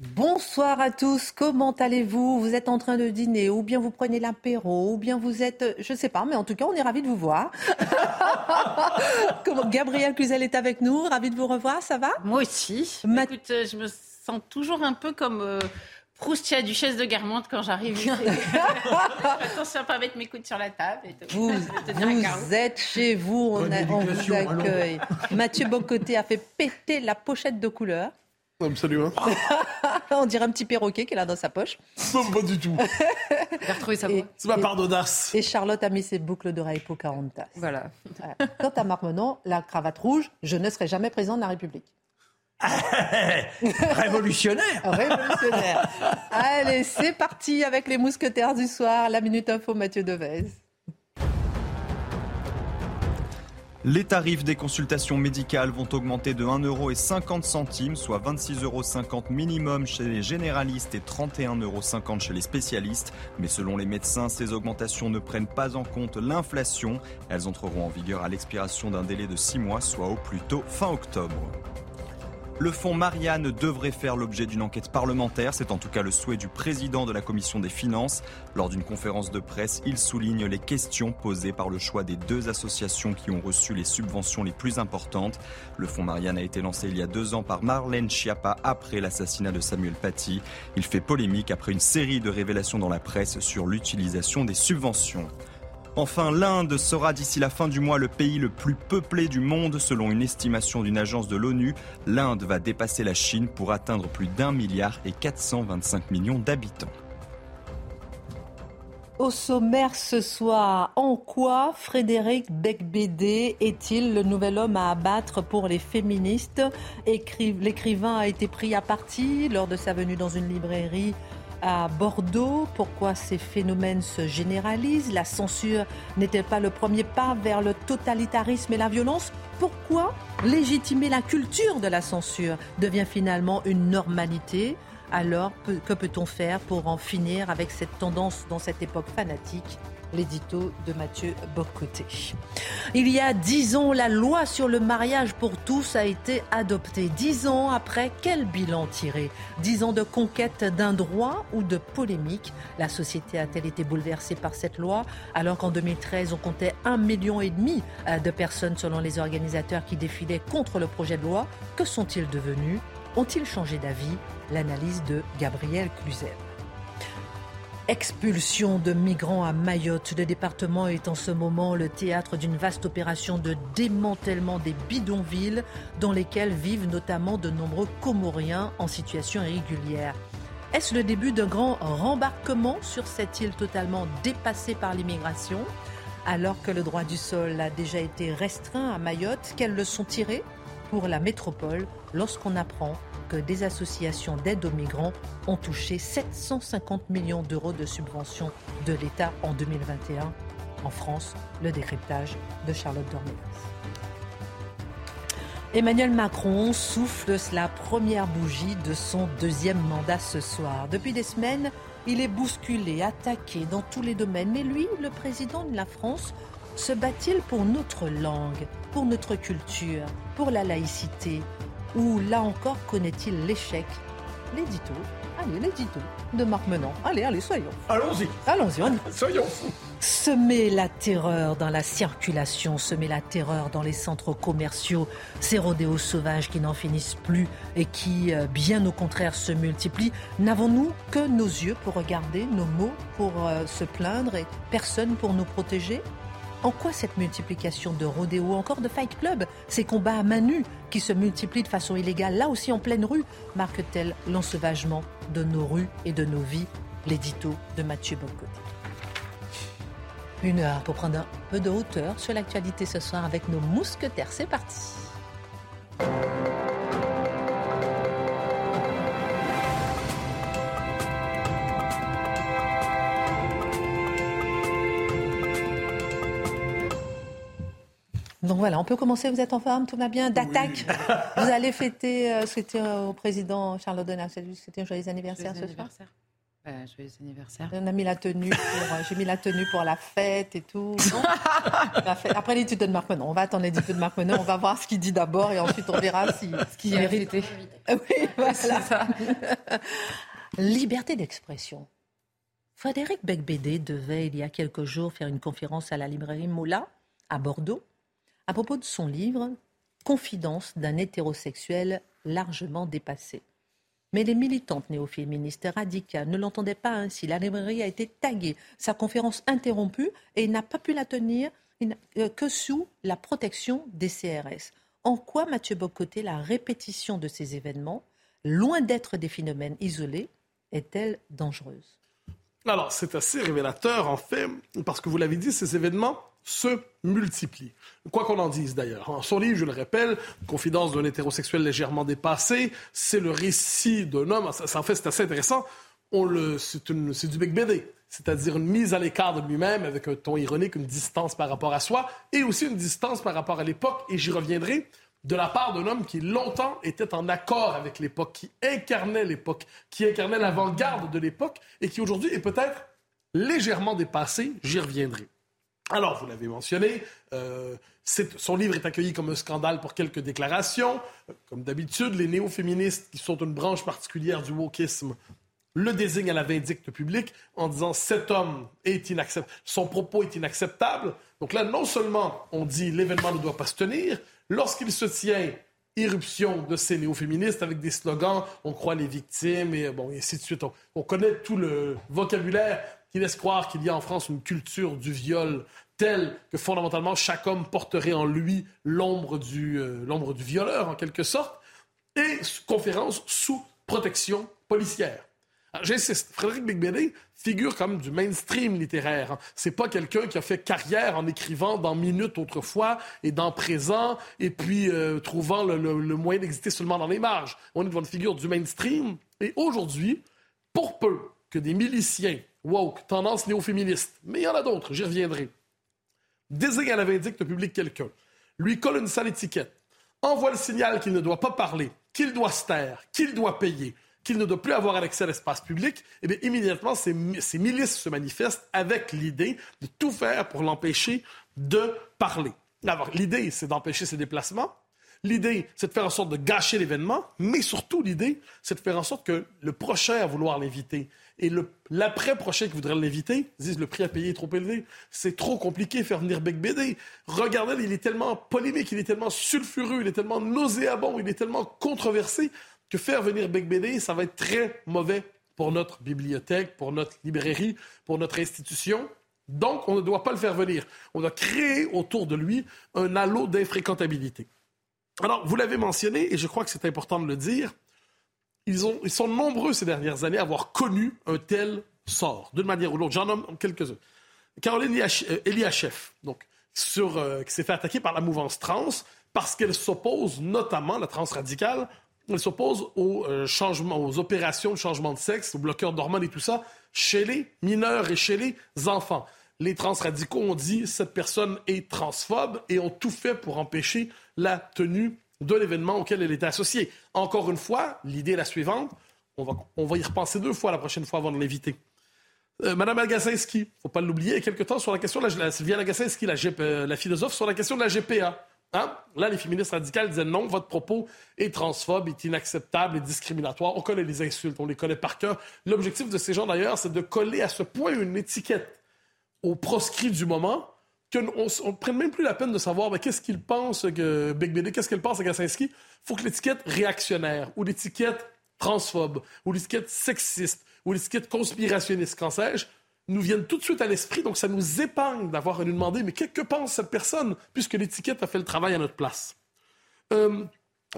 Bonsoir à tous, comment allez-vous? Vous êtes en train de dîner ou bien vous prenez l'apéro ou bien vous êtes, je sais pas, mais en tout cas on est ravis de vous voir. comment Gabriel Cluzel est avec nous, ravi de vous revoir, ça va? Moi aussi. Ma- Écoute, euh, je me sens toujours un peu comme euh, Proustia, duchesse de Guermantes quand j'arrive ici. Attention à pas mettre mes coudes sur la table. Et tout. Vous, te êtes chez vous, on, a- on vous accueille. Mathieu Bocoté a fait péter la pochette de couleur. Absolument. On dirait un petit perroquet qu'elle a dans sa poche. Non, pas du tout. J'ai retrouvé ça Et, C'est ma part d'audace. et Charlotte a mis ses boucles d'oreilles Pocahontas. Voilà. Voilà. Quant à Marc Menon, la cravate rouge, je ne serai jamais président de la République. Révolutionnaire. Révolutionnaire. Allez, c'est parti avec les mousquetaires du soir. La Minute Info, Mathieu Devez. Les tarifs des consultations médicales vont augmenter de 1,50€, soit 26,50€ euros minimum chez les généralistes et 31,50€ euros chez les spécialistes. Mais selon les médecins, ces augmentations ne prennent pas en compte l'inflation. Elles entreront en vigueur à l'expiration d'un délai de 6 mois, soit au plus tôt fin octobre. Le fonds Marianne devrait faire l'objet d'une enquête parlementaire. C'est en tout cas le souhait du président de la commission des finances. Lors d'une conférence de presse, il souligne les questions posées par le choix des deux associations qui ont reçu les subventions les plus importantes. Le fonds Marianne a été lancé il y a deux ans par Marlène Schiappa après l'assassinat de Samuel Paty. Il fait polémique après une série de révélations dans la presse sur l'utilisation des subventions. Enfin, l'Inde sera d'ici la fin du mois le pays le plus peuplé du monde selon une estimation d'une agence de l'ONU. L'Inde va dépasser la Chine pour atteindre plus d'un milliard et 425 millions d'habitants. Au sommaire ce soir, en quoi Frédéric Becbédé est-il le nouvel homme à abattre pour les féministes? Écri- L'écrivain a été pris à partie lors de sa venue dans une librairie à Bordeaux. Pourquoi ces phénomènes se généralisent? La censure n'est-elle pas le premier pas vers le totalitarisme et la violence? Pourquoi légitimer la culture de la censure devient finalement une normalité? Alors, que peut-on faire pour en finir avec cette tendance dans cette époque fanatique? L'édito de Mathieu Bocoté. Il y a dix ans, la loi sur le mariage pour tous a été adoptée. Dix ans après, quel bilan tirer? Dix ans de conquête d'un droit ou de polémique? La société a-t-elle été bouleversée par cette loi? Alors qu'en 2013, on comptait un million et demi euh, de personnes selon les organisateurs qui défilaient contre le projet de loi Que sont-ils devenus? Ont-ils changé d'avis? L'analyse de Gabriel Cluzel. Expulsion de migrants à Mayotte. Le département est en ce moment le théâtre d'une vaste opération de démantèlement des bidonvilles dans lesquels vivent notamment de nombreux Comoriens en situation irrégulière. Est-ce le début d'un grand rembarquement sur cette île totalement dépassée par l'immigration? Alors que le droit du sol a déjà été restreint à Mayotte, quelles leçons tirer? Pour la métropole lorsqu'on apprend que des associations d'aide aux migrants ont touché 750 millions d'euros de subventions de l'État en 2021 en France, le décryptage de Charlotte Dornelas. Emmanuel Macron souffle la première bougie de son deuxième mandat ce soir. Depuis des semaines, il est bousculé, attaqué dans tous les domaines. Mais lui, le président de la France, se bat-il pour notre langue, pour notre culture, pour la laïcité Ou là encore connaît-il l'échec? L'édito, allez, l'édito de Marc Menant. Allez, allez, soyons. Allons-y. Allons-y, on y. Soyons fous. Semer la terreur dans la circulation, semer la terreur dans les centres commerciaux, ces rodéos sauvages qui n'en finissent plus et qui, euh, bien au contraire, se multiplient. N'avons-nous que nos yeux pour regarder, nos mots pour euh, se plaindre et personne pour nous protéger? En quoi cette multiplication de rodéos, encore de fight club, ces combats à main nue qui se multiplient de façon illégale, là aussi en pleine rue, l'ensauvagement de nos rues et de nos vies L'édito de Mathieu Bocoté. Une heure pour prendre un peu de hauteur sur l'actualité ce soir avec nos mousquetaires. C'est parti. Donc voilà, on peut commencer. Vous êtes en forme, tout va bien. D'attaque. Vous allez fêter, euh, souhaiter au président Charles Donner, c'était un joyeux anniversaire Joyeux ce soir. Euh, joyeux anniversaire. On a mis la tenue, pour, euh, j'ai mis la tenue pour la fête et tout. fête- Après l'étude de Marc Menon, on va attendre l'étude de Marc Menon, on va voir ce qu'il dit d'abord et ensuite on verra si, ce qu'il mérite. Oui, voilà. Liberté d'expression. Frédéric Becbédé devait, il y a quelques jours, faire une conférence à la librairie Moula, à Bordeaux, à propos de son livre Confidence d'un hétérosexuel largement dépassé. Mais les militantes néo-féministes radicales ne l'entendaient pas ainsi. La librairie a été taguée, sa conférence interrompue et il n'a pas pu la tenir euh, que sous la protection des CRS. En quoi, Mathieu Bocoté, la répétition de ces événements, loin d'être des phénomènes isolés, est-elle dangereuse? Alors, c'est assez révélateur, en fait, parce que vous l'avez dit, ces événements se multiplient. Quoi qu'on en dise d'ailleurs. En son livre, je le rappelle, Confidence d'un hétérosexuel légèrement dépassé, c'est le récit d'un homme. Ça, en fait, c'est assez intéressant. On le, c'est, c'est du bec BD, c'est-à-dire une mise à l'écart de lui-même avec un ton ironique, une distance par rapport à soi et aussi une distance par rapport à l'époque. Et j'y reviendrai de la part d'un homme qui longtemps était en accord avec l'époque, qui incarnait l'époque, qui incarnait l'avant-garde de l'époque et qui aujourd'hui est peut-être légèrement dépassé. J'y reviendrai. Alors, vous l'avez mentionné, euh, son livre est accueilli comme un scandale pour quelques déclarations. Comme d'habitude, les néo-féministes, qui sont une branche particulière du wokisme, le désignent à la vindicte publique en disant cet homme est inacceptable, son propos est inacceptable. Donc là, non seulement on dit l'événement ne doit pas se tenir, lorsqu'il se tient, irruption de ces néo-féministes avec des slogans on croit les victimes et bon et ainsi de suite. On connaît tout le vocabulaire qui laisse croire qu'il y a en France une culture du viol telle que fondamentalement chaque homme porterait en lui l'ombre du, euh, l'ombre du violeur en quelque sorte et conférence sous protection policière. Alors, J'insiste, Frédéric Beigbeder figure comme du mainstream littéraire. hein. C'est pas quelqu'un qui a fait carrière en écrivant dans Minute autrefois et dans Présent et puis euh, trouvant le- le moyen d'exister seulement dans les marges. On est devant une figure du mainstream et aujourd'hui, pour peu que des miliciens woke, tendance néo-féministe, mais il y en a d'autres, j'y reviendrai, désigne à la vindicte publique quelqu'un, lui colle une sale étiquette, envoie le signal qu'il ne doit pas parler, qu'il doit se taire, qu'il doit payer, qu'il ne doit plus avoir accès à l'espace public, et bien immédiatement, ces, ces milices se manifestent avec l'idée de tout faire pour l'empêcher de parler. Alors, l'idée, c'est d'empêcher ses déplacements. L'idée, c'est de faire en sorte de gâcher l'événement, mais surtout l'idée, c'est de faire en sorte que le prochain à vouloir l'inviter et l'après-prochain qui voudrait l'inviter disent le prix à payer est trop élevé. C'est trop compliqué faire venir Bec BD. Regardez, il est tellement polémique, il est tellement sulfureux, il est tellement nauséabond, il est tellement controversé que faire venir Bec BD, ça va être très mauvais pour notre bibliothèque, pour notre librairie, pour notre institution. Donc, on ne doit pas le faire venir. On doit créer autour de lui un halo d'infréquentabilité. Alors, vous l'avez mentionné, et je crois que c'est important de le dire, ils, ont, ils sont nombreux ces dernières années à avoir connu un tel sort, d'une manière ou l'autre. J'en nomme quelques-uns. Caroline euh, Eliachev, donc, euh, qui s'est fait attaquer par la mouvance trans parce qu'elle s'oppose notamment, la trans radicale, elle s'oppose aux, euh, aux opérations de changement de sexe, aux bloqueurs d'hormones et tout ça, chez les mineurs et chez les enfants. Les trans radicaux ont dit cette personne est transphobe et ont tout fait pour empêcher la tenue de l'événement auquel elle était associée. Encore une fois, l'idée est la suivante. On va, on va y repenser deux fois la prochaine fois avant de l'inviter. Euh, Madame Agacinski, faut pas l'oublier, il y a quelque temps sur la question de la, la- euh, la philosophe, sur la question de la GPA. Hein? Là, les féministes radicales disaient non, votre propos est transphobe, est inacceptable, est discriminatoire. On connaît les insultes, on les connaît par cœur. L'objectif de ces gens, d'ailleurs, c'est de coller à ce point une étiquette aux proscrits du moment qu'on ne prenne même plus la peine de savoir ben, qu'est-ce qu'il pense que Big qu'est-ce qu'elle pense à Gassinski. Il faut que l'étiquette réactionnaire ou l'étiquette transphobe ou l'étiquette sexiste ou l'étiquette conspirationniste, qu'en sais-je, nous viennent tout de suite à l'esprit. Donc ça nous épargne d'avoir à nous demander mais qu'est-ce que pense cette personne puisque l'étiquette a fait le travail à notre place. Euh,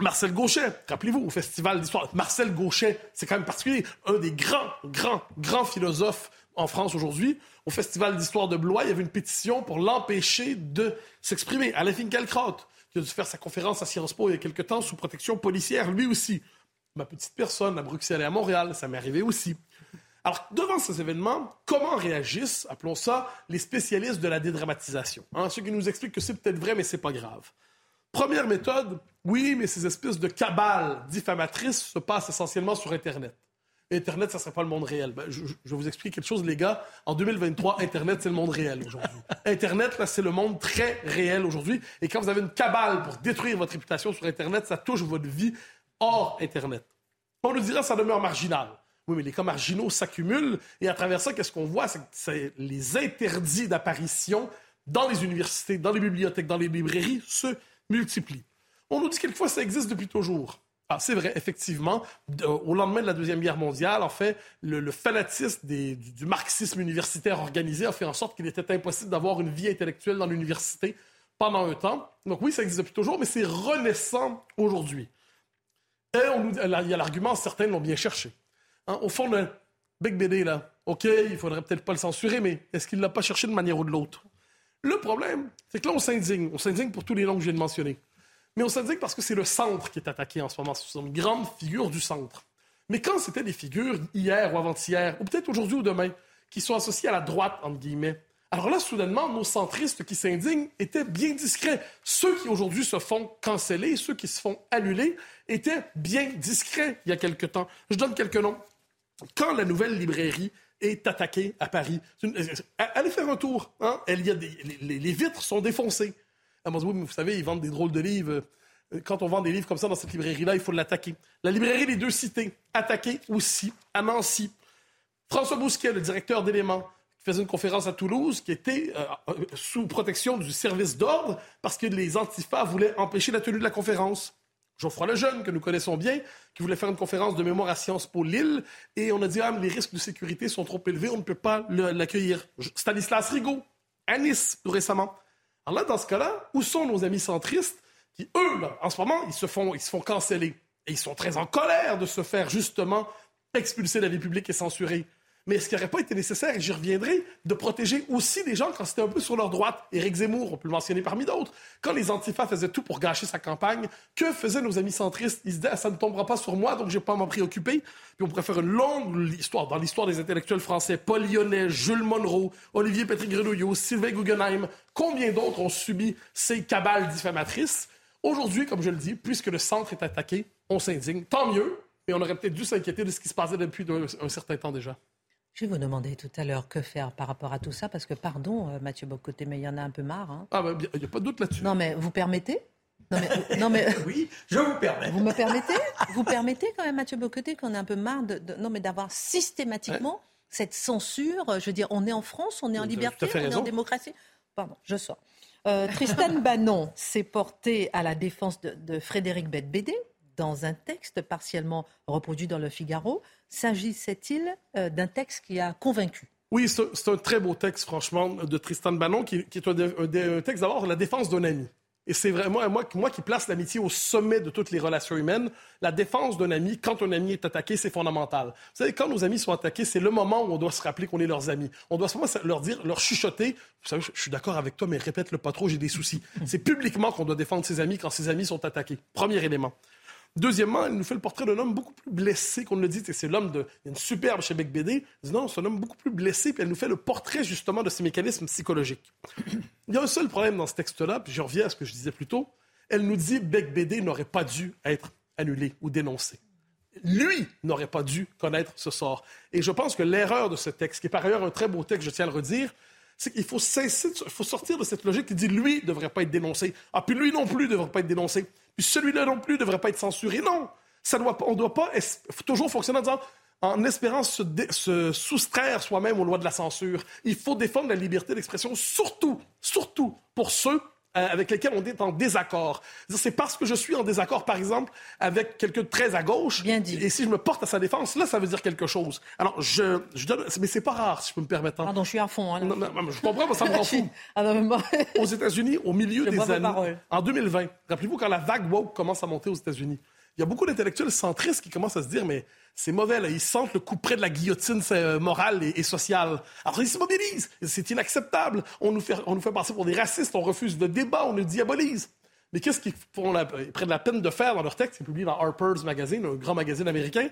Marcel Gauchet, rappelez-vous, au Festival d'histoire. Marcel Gauchet, c'est quand même particulier, un des grands, grands, grands philosophes en France aujourd'hui. Au Festival d'histoire de Blois, il y avait une pétition pour l'empêcher de s'exprimer. Alain Finkielkraut, qui a dû faire sa conférence à Sciences Po il y a quelque temps sous protection policière, lui aussi. Ma petite personne, à Bruxelles et à Montréal, ça m'est arrivé aussi. Alors, devant ces événements, comment réagissent, appelons ça, les spécialistes de la dédramatisation? Hein, ceux qui nous expliquent que c'est peut-être vrai, mais c'est pas grave. Première méthode, oui, mais ces espèces de cabales diffamatrices se passent essentiellement sur Internet. Internet, ça ne serait pas le monde réel. Ben, je, vous expliquer quelque chose, les gars. En 2023, Internet, c'est le monde réel aujourd'hui. Internet, là, c'est le monde très réel aujourd'hui. Et quand vous avez une cabale pour détruire votre réputation sur Internet, ça touche votre vie hors Internet. On nous dira, ça demeure marginal. Oui, mais les cas marginaux s'accumulent. Et à travers ça, qu'est-ce qu'on voit? C'est que les interdits d'apparition dans les universités, dans les bibliothèques, dans les librairies se multiplient. On nous dit quelquefois que ça existe depuis toujours. Ah, c'est vrai, effectivement. au lendemain de la Deuxième Guerre mondiale, en fait, le, fanatisme du, marxisme universitaire organisé a fait en sorte qu'il était impossible d'avoir une vie intellectuelle dans l'université pendant un temps. Donc oui, ça existe depuis toujours, mais c'est renaissant aujourd'hui. Et il y a l'argument, certains l'ont bien cherché. Hein, au fond, le Big BD, là, OK, il faudrait peut-être pas le censurer, mais est-ce qu'il l'a pas cherché de manière ou de l'autre? Le problème, c'est que là, on s'indigne. On s'indigne pour tous les noms que je viens de mentionner. Mais on s'indigne parce que c'est le centre qui est attaqué en ce moment. Ce sont une grande figure du centre. Mais quand c'était des figures hier ou avant-hier, ou peut-être aujourd'hui ou demain, qui sont associées à la droite, entre guillemets, alors là, soudainement, nos centristes qui s'indignent étaient bien discrets. Ceux qui aujourd'hui se font canceller, ceux qui se font annuler, étaient bien discrets il y a quelque temps. Je donne quelques noms. Quand la nouvelle librairie est attaquée à Paris, allez faire un tour. Hein? Y a les, vitres sont défoncées. Ah, vous savez, ils vendent des drôles de livres. Quand on vend des livres comme ça dans cette librairie-là, il faut l'attaquer. La librairie Les Deux Cités, attaquée aussi à Nancy. François Bousquet, le directeur d'éléments, qui faisait une conférence à Toulouse, qui était euh, euh, sous protection du service d'ordre parce que les antifas voulaient empêcher la tenue de la conférence. Geoffroy Lejeune, que nous connaissons bien, qui voulait faire une conférence de mémoire à Sciences Po Lille, et on a dit, ah, les risques de sécurité sont trop élevés, on ne peut pas l'accueillir. Stanislas Rigaud, à Nice, tout récemment. Alors là, dans ce cas-là, où sont nos amis centristes qui, eux, en ce moment, ils se font, ils se font canceller? Et ils sont très en colère de se faire, justement, expulser de la vie publique et censurer. Mais est-ce qu'il n'aurait pas été nécessaire, et j'y reviendrai, de protéger aussi des gens quand c'était un peu sur leur droite? Éric Zemmour, on peut le mentionner parmi d'autres. Quand les antifas faisaient tout pour gâcher sa campagne, que faisaient nos amis centristes? Ils se disaient, ah, ça ne tombera pas sur moi, donc je vais pas m'en préoccuper. Puis on pourrait faire une longue histoire dans l'histoire des intellectuels français. Paul Lyonnais, Jules Monroe, Olivier Patrick Grenouillot, Sylvain Guggenheim. Combien d'autres ont subi ces cabales diffamatrices? Aujourd'hui, comme je le dis, puisque le centre est attaqué, on s'indigne. Tant mieux, mais on aurait peut-être dû s'inquiéter de ce qui se passait depuis un certain temps déjà. Je vais vous demander tout à l'heure que faire par rapport à tout ça, parce que, pardon, euh, Mathieu Bocoté, mais il y en a un peu marre. Hein. Ah, il bah, n'y a pas de doute là-dessus. Non, mais vous permettez? Non mais, non mais, oui, je vous permets. Vous me permettez? Vous permettez quand même, Mathieu Bocoté, qu'on ait un peu marre de, non, mais d'avoir systématiquement cette censure? Je veux dire, on est en France, on est en liberté, on est en démocratie? Pardon, je sors. Euh, Tristan Bannon s'est porté à la défense de, de Frédéric Bette-Bédé dans un texte partiellement reproduit dans le Figaro. S'agissait-il euh, d'un texte qui a convaincu? Oui, c'est un très beau texte, franchement, de Tristan Bannon, qui, est un, texte d'abord la défense d'un ami. Et c'est vraiment moi, qui place l'amitié au sommet de toutes les relations humaines. La défense d'un ami, quand un ami est attaqué, c'est fondamental. Vous savez, quand nos amis sont attaqués, c'est le moment où on doit se rappeler qu'on est leurs amis. On doit vraiment leur dire, leur chuchoter. Vous savez, je, suis d'accord avec toi, mais répète-le pas trop, j'ai des soucis. C'est publiquement qu'on doit défendre ses amis quand ses amis sont attaqués. Premier élément. Deuxièmement, elle nous fait le portrait d'un homme beaucoup plus blessé qu'on le dit. C'est l'homme de. Il superbe chez BD. non, c'est un homme beaucoup plus blessé, puis elle nous fait le portrait justement de ses mécanismes psychologiques. Il y a un seul problème dans ce texte-là, puis je reviens à ce que je disais plus tôt. Elle nous dit Beck BD n'aurait pas dû être annulé ou dénoncé. Lui n'aurait pas dû connaître ce sort. Et je pense que l'erreur de ce texte, qui est par ailleurs un très beau texte, je tiens à le redire, c'est qu'il faut il faut sortir de cette logique qui dit lui ne devrait pas être dénoncé. Ah, puis lui non plus ne devrait pas être dénoncé. Celui-là non plus ne devrait pas être censuré. Non, ça on ne doit pas toujours fonctionner en espérant se, se soustraire soi-même aux lois de la censure. Il faut défendre la liberté d'expression, surtout, surtout pour ceux euh, avec lesquels on est en désaccord. C'est parce que je suis en désaccord, par exemple, avec quelqu'un de très à gauche. Bien dit. Et si je me porte à sa défense, là, ça veut dire quelque chose. Alors, je, je donne, mais c'est pas rare, si je peux me permettre. Hein. Pardon, je suis à fond. Hein, je comprends, mais ça me rend fou. Ah, aux États-Unis, au milieu des années, en 2020, rappelez-vous quand la vague woke commence à monter aux États-Unis, il y a beaucoup d'intellectuels centristes qui commencent à se dire, mais c'est mauvais. Ils sentent le coup près de la guillotine euh, morale et, sociale. Alors, ils se mobilisent. C'est inacceptable. On nous, fait, on nous fait passer pour des racistes. On refuse le débat. On nous diabolise. Mais qu'est-ce qu'ils font prennent la peine de faire dans leur texte? C'est publié dans Harper's Magazine, un grand magazine américain.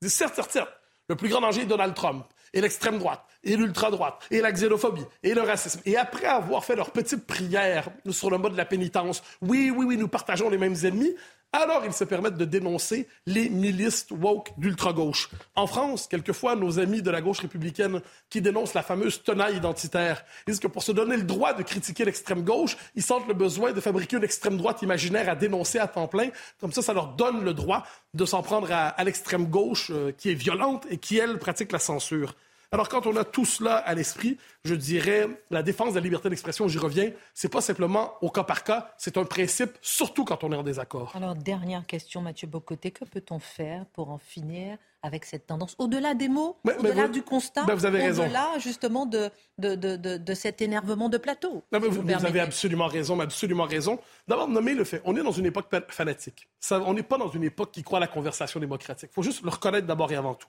Ils disent, certes, certes, certes. Le plus grand danger est Donald Trump et l'extrême droite, et l'ultra-droite, et la xénophobie, et le racisme. Et après avoir fait leur petite prière sur le mode de la pénitence, oui, oui, oui, nous partageons les mêmes ennemis, alors ils se permettent de dénoncer les milices woke d'ultra-gauche. En France, quelquefois, nos amis de la gauche républicaine qui dénoncent la fameuse tenaille identitaire disent que pour se donner le droit de critiquer l'extrême gauche, ils sentent le besoin de fabriquer une extrême droite imaginaire à dénoncer à temps plein. Comme ça, ça leur donne le droit de s'en prendre à, l'extrême gauche euh, qui est violente et qui, elle, pratique la censure. Alors, quand on a tout cela à l'esprit, je dirais, la défense de la liberté d'expression, j'y reviens, c'est pas simplement au cas par cas, c'est un principe, surtout quand on est en désaccord. Alors, dernière question, Mathieu Bocoté, que peut-on faire pour en finir avec cette tendance? Au-delà des mots, au-delà du constat, ben, au-delà justement de, de, de, de, cet énervement de plateau. vous, avez absolument raison, absolument raison. D'abord, nommer le fait. On est dans une époque fanatique. Ça, on n'est pas dans une époque qui croit à la conversation démocratique. Il faut juste le reconnaître d'abord et avant tout.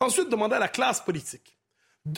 Ensuite, demander à la classe politique,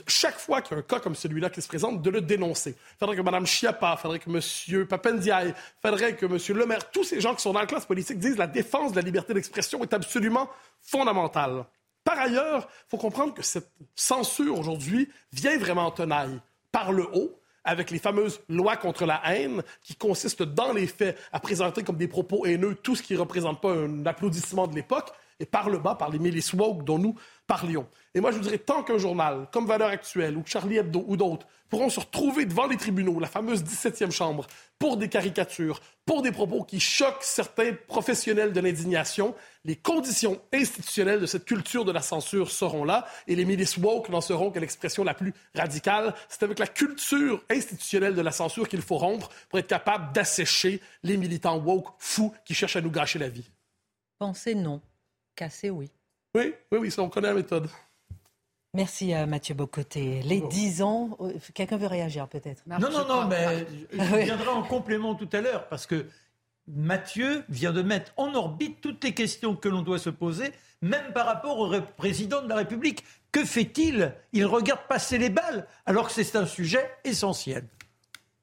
chaque fois qu'il y a un cas comme celui-là qui se présente, de le dénoncer. Il faudrait que Mme Chiappa, il faudrait que M. Papendiaï, il faudrait que M. Le Maire, tous ces gens qui sont dans la classe politique disent que la défense de la liberté d'expression est absolument fondamentale. Par ailleurs, il faut comprendre que cette censure aujourd'hui vient vraiment en tenaille par le haut avec les fameuses lois contre la haine qui consistent dans les faits à présenter comme des propos haineux tout ce qui ne représente pas un applaudissement de l'époque et par le bas, par les milices woke dont nous parlions. Et moi, je vous dirais, tant qu'un journal comme Valeurs Actuelles ou Charlie Hebdo ou d'autres pourront se retrouver devant les tribunaux, la fameuse 17e chambre, pour des caricatures, pour des propos qui choquent certains professionnels de l'indignation, les conditions institutionnelles de cette culture de la censure seront là et les milices woke n'en seront que l'expression la plus radicale. C'est avec la culture institutionnelle de la censure qu'il faut rompre pour être capable d'assécher les militants woke fous qui cherchent à nous gâcher la vie. Pensez non. Casser, oui. Oui, oui, oui, ça, on connaît la méthode. Merci à Mathieu Bocoté. Les 10 ans, euh, quelqu'un veut réagir peut-être? Non, non, non, mais je viendrai en complément tout à l'heure parce que Mathieu vient de mettre en orbite toutes les questions que l'on doit se poser, même par rapport au président de la République. Que fait-il? Il regarde passer les balles alors que c'est un sujet essentiel.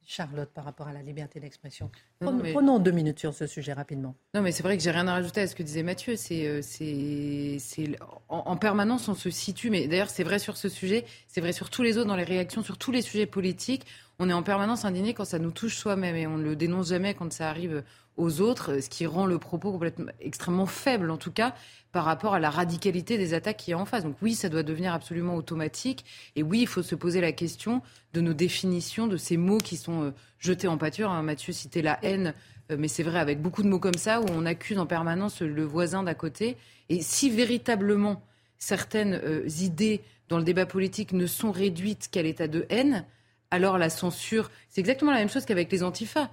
Charlotte, par rapport à la liberté d'expression. Prenons, deux minutes sur ce sujet rapidement. Non, mais c'est vrai que j'ai rien à rajouter à ce que disait Mathieu. C'est, euh, c'est, en, permanence, on se situe. Mais d'ailleurs, c'est vrai sur ce sujet, c'est vrai sur tous les autres, dans les réactions, sur tous les sujets politiques. On est en permanence indigné quand ça nous touche soi-même et on ne le dénonce jamais quand ça arrive aux autres, ce qui rend le propos complètement extrêmement faible, en tout cas, par rapport à la radicalité des attaques qui y en face. Donc oui, ça doit devenir absolument automatique. Et oui, il faut se poser la question de nos définitions, de ces mots qui sont euh, jetés en pâture. Hein. Mathieu citait la haine, euh, mais c'est vrai, avec beaucoup de mots comme ça, où on accuse en permanence le voisin d'à côté. Et si véritablement certaines euh, idées dans le débat politique ne sont réduites qu'à l'état de haine, alors la censure, c'est exactement la même chose qu'avec les antifas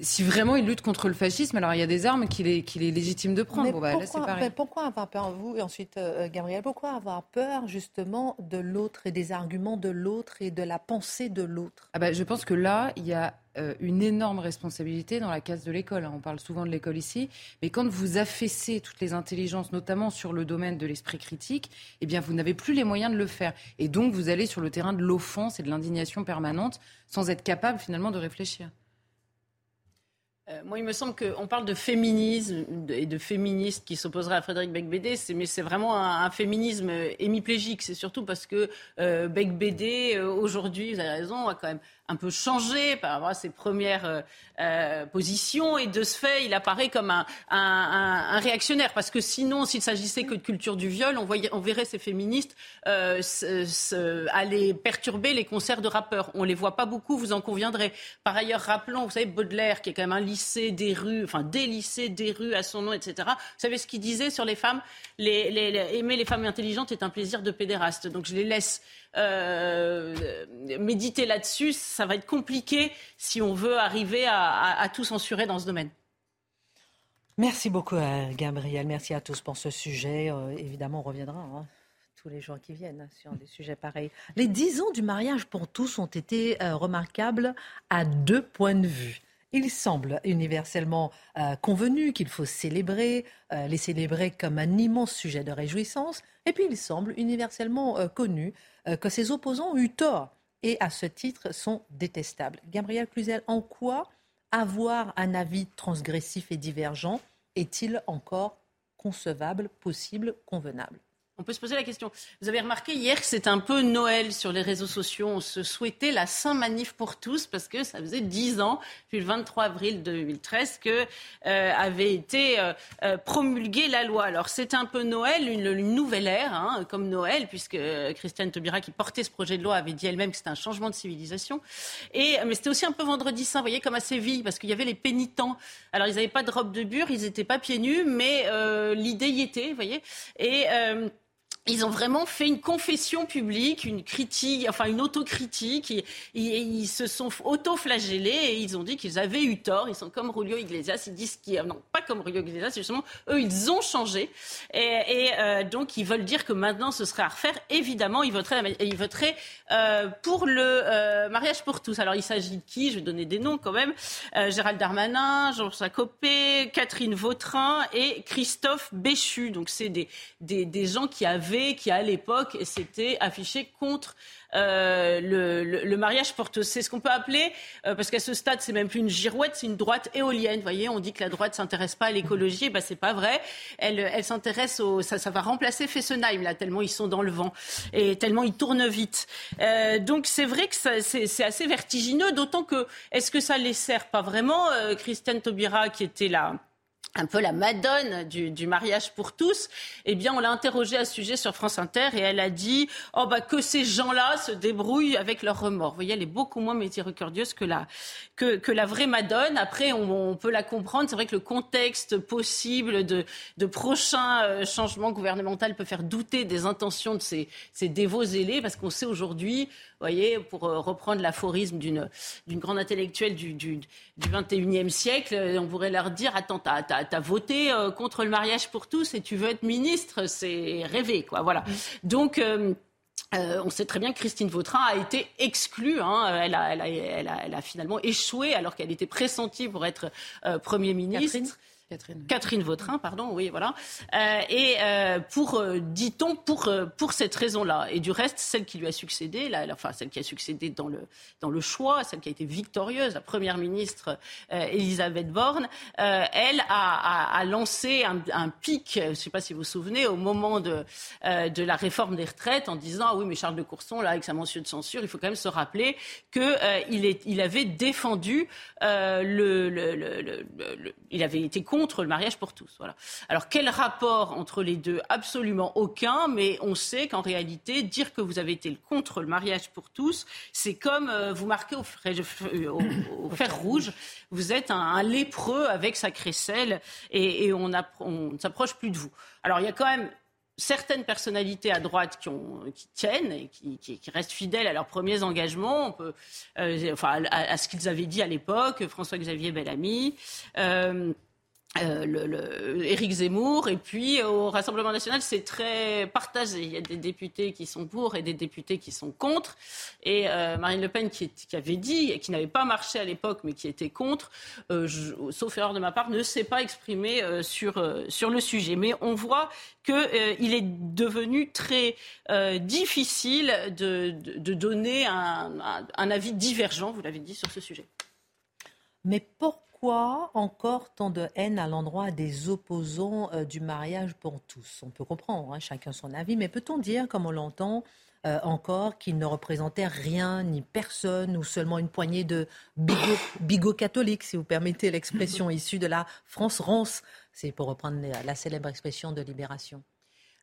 si vraiment il lutte contre le fascisme, alors il y a des armes qu'il est, légitime de prendre. Bah, pourquoi, avoir peur, vous, et ensuite euh, Gabriel, pourquoi avoir peur justement de l'autre et des arguments de l'autre et de la pensée de l'autre? Ah bah, Je pense que là, il y a euh, une énorme responsabilité dans la case de l'école. Hein. On parle souvent de l'école ici, mais quand vous affaissez toutes les intelligences, notamment sur le domaine de l'esprit critique, eh bien vous n'avez plus les moyens de le faire. Et donc vous allez sur le terrain de l'offense et de l'indignation permanente sans être capable finalement de réfléchir. Euh, moi, il me semble qu'on parle de féminisme et de féministes qui s'opposeraient à Frédéric Becbédé, mais c'est vraiment un, féminisme hémiplégique. C'est surtout parce que euh, Becbédé, euh, aujourd'hui, vous avez raison, a quand même un peu changé par rapport à ses premières euh, euh, positions et de ce fait, il apparaît comme un, réactionnaire parce que sinon, s'il s'agissait que de culture du viol, on, verrait ces féministes euh, aller perturber les concerts de rappeurs. On les voit pas beaucoup, vous en conviendrez. Par ailleurs, rappelons, vous savez, Baudelaire, qui est quand même un lycée des rues, enfin des lycées des rues à son nom, etc. Vous savez ce qu'il disait sur les femmes? Les, Aimer les femmes intelligentes est un plaisir de pédéraste. Donc je les laisse méditer là-dessus, ça va être compliqué si on veut arriver à, tout censurer dans ce domaine. Merci beaucoup, à Gabriel. Merci à tous pour ce sujet. Euh, évidemment, on reviendra hein, tous les jours qui viennent sur des sujets pareils. Les dix ans du mariage pour tous ont été euh, remarquables à deux points de vue. Il semble universellement euh, convenu qu'il faut célébrer, euh, les célébrer comme un immense sujet de réjouissance, et puis il semble universellement euh, connu que ses opposants ont eu tort et à ce titre sont détestables. Gabriel Cluzel, en quoi avoir un avis transgressif et divergent est-il encore concevable, possible, convenable? On peut se poser la question. Vous avez remarqué hier que c'était un peu Noël sur les réseaux sociaux. On se souhaitait la Saint Manif pour tous parce que ça faisait dix ans, depuis le 23 avril 2013, que euh, avait été euh, euh, promulguée la loi. Alors c'est un peu Noël, une, nouvelle ère, hein, comme Noël, puisque Christiane Taubira, qui portait ce projet de loi, avait dit elle-même que c'était un changement de civilisation. Et, mais c'était aussi un peu vendredi saint, voyez, comme à Séville, parce qu'il y avait les pénitents. Alors ils n'avaient pas de robe de bure, ils n'étaient pas pieds nus, mais l'idée y était, vous voyez. Et ils ont vraiment fait une confession publique, une critique, enfin une autocritique. Ils, ils, se sont auto-flagellés et ils ont dit qu'ils avaient eu tort. Ils sont comme Julio Iglesias. Ils disent qu'ils non pas comme Julio Iglesias, justement eux ils ont changé et, euh, donc ils veulent dire que maintenant ce serait à refaire. Évidemment, ils voteraient, ils voteraient euh, pour le euh, mariage pour tous. Alors il s'agit de qui? Je vais donner des noms quand même. Gérald Darmanin, Jean-François Copé, Catherine Vautrin et Christophe Béchu. Donc c'est des, des, des gens qui avaient qui à l'époque s'était affiché contre euh, le, mariage pour tous. C'est ce qu'on peut appeler, euh, parce qu'à ce stade, c'est même plus une girouette, c'est une droite éolienne. Vous voyez, on dit que la droite s'intéresse pas à l'écologie, ben c'est pas vrai. Elle, s'intéresse au, ça, ça va remplacer Fessenheim là, tellement ils sont dans le vent et tellement ils tournent vite. Euh, donc c'est vrai que c'est assez vertigineux, d'autant que est-ce que ça les sert pas vraiment Christiane Taubira qui était là? Un peu la madone du, mariage pour tous, eh bien, on l'a interrogée à ce sujet sur France Inter et elle a dit oh, bah, que ces gens-là se débrouillent avec leurs remords. Vous voyez, elle est beaucoup moins miséricordieuse que la, que, que la vraie madone. Après, on, peut la comprendre. C'est vrai que le contexte possible de, de prochains euh, changements gouvernementaux peut faire douter des intentions de ces, ces dévots zélés parce qu'on sait aujourd'hui voyez, pour euh, reprendre l'aphorisme d'une, grande intellectuelle du, du, du 21e siècle, euh, on pourrait leur dire Attends, t'as, as, voté euh, contre le mariage pour tous et tu veux être ministre C'est rêvé, quoi. Voilà. Donc. on sait très bien que Christine Vautrin a été exclue. Hein. Elle, a, elle, a, elle, a, elle, a, finalement échoué alors qu'elle était pressentie pour être Premier ministre. Catherine. Vautrin, pardon, oui, voilà. Euh, et euh, pour, euh, dit-on, pour, pour cette raison-là. Et du reste, celle qui lui a succédé, la, enfin celle qui a succédé dans le, dans le choix, celle qui a été victorieuse, la première ministre Elisabeth Borne, elle a, a, lancé un, pic, je ne sais pas si vous vous souvenez, au moment de, de la réforme des retraites, en disant ah oui, mais Charles de Courson, là, avec sa mention de censure, il faut quand même se rappeler qu'il il, il avait défendu le, le, le, il avait été contre contre le mariage pour tous. Voilà. Alors quel rapport entre les deux? Absolument aucun, mais on sait qu'en réalité, dire que vous avez été contre le mariage pour tous, c'est comme euh, vous marquez au, au, fer rouge, vous êtes un, lépreux avec sa crécelle et, on, ne s'approche plus de vous. Alors il y a quand même certaines personnalités à droite qui, ont, qui tiennent et qui, qui, restent fidèles à leurs premiers engagements, on peut, euh, enfin, à, ce qu'ils avaient dit à l'époque, François-Xavier Bellamy. Euh, euh, Éric Zemmour et puis au Rassemblement national c'est très partagé. Il y a des députés qui sont pour et des députés qui sont contre. Et euh, Marine Le Pen qui, avait dit, qui n'avait pas marché à l'époque mais qui était contre, euh, sauf erreur de ma part, ne s'est pas exprimé sur, sur le sujet. Mais on voit qu'il est devenu très difficile de, de, donner un, un, un avis divergent, vous l'avez dit, sur ce sujet. Mais pourquoi pourquoi encore tant de haine à l'endroit des opposants euh, du mariage pour tous? On peut comprendre, hein, chacun son avis, mais peut-on dire, comme on l'entend, euh, encore qu'ils ne représentaient rien ni personne ou seulement une poignée de bigots, catholiques, si vous permettez l'expression issue de la France-Rance C'est pour reprendre la célèbre expression de Libération.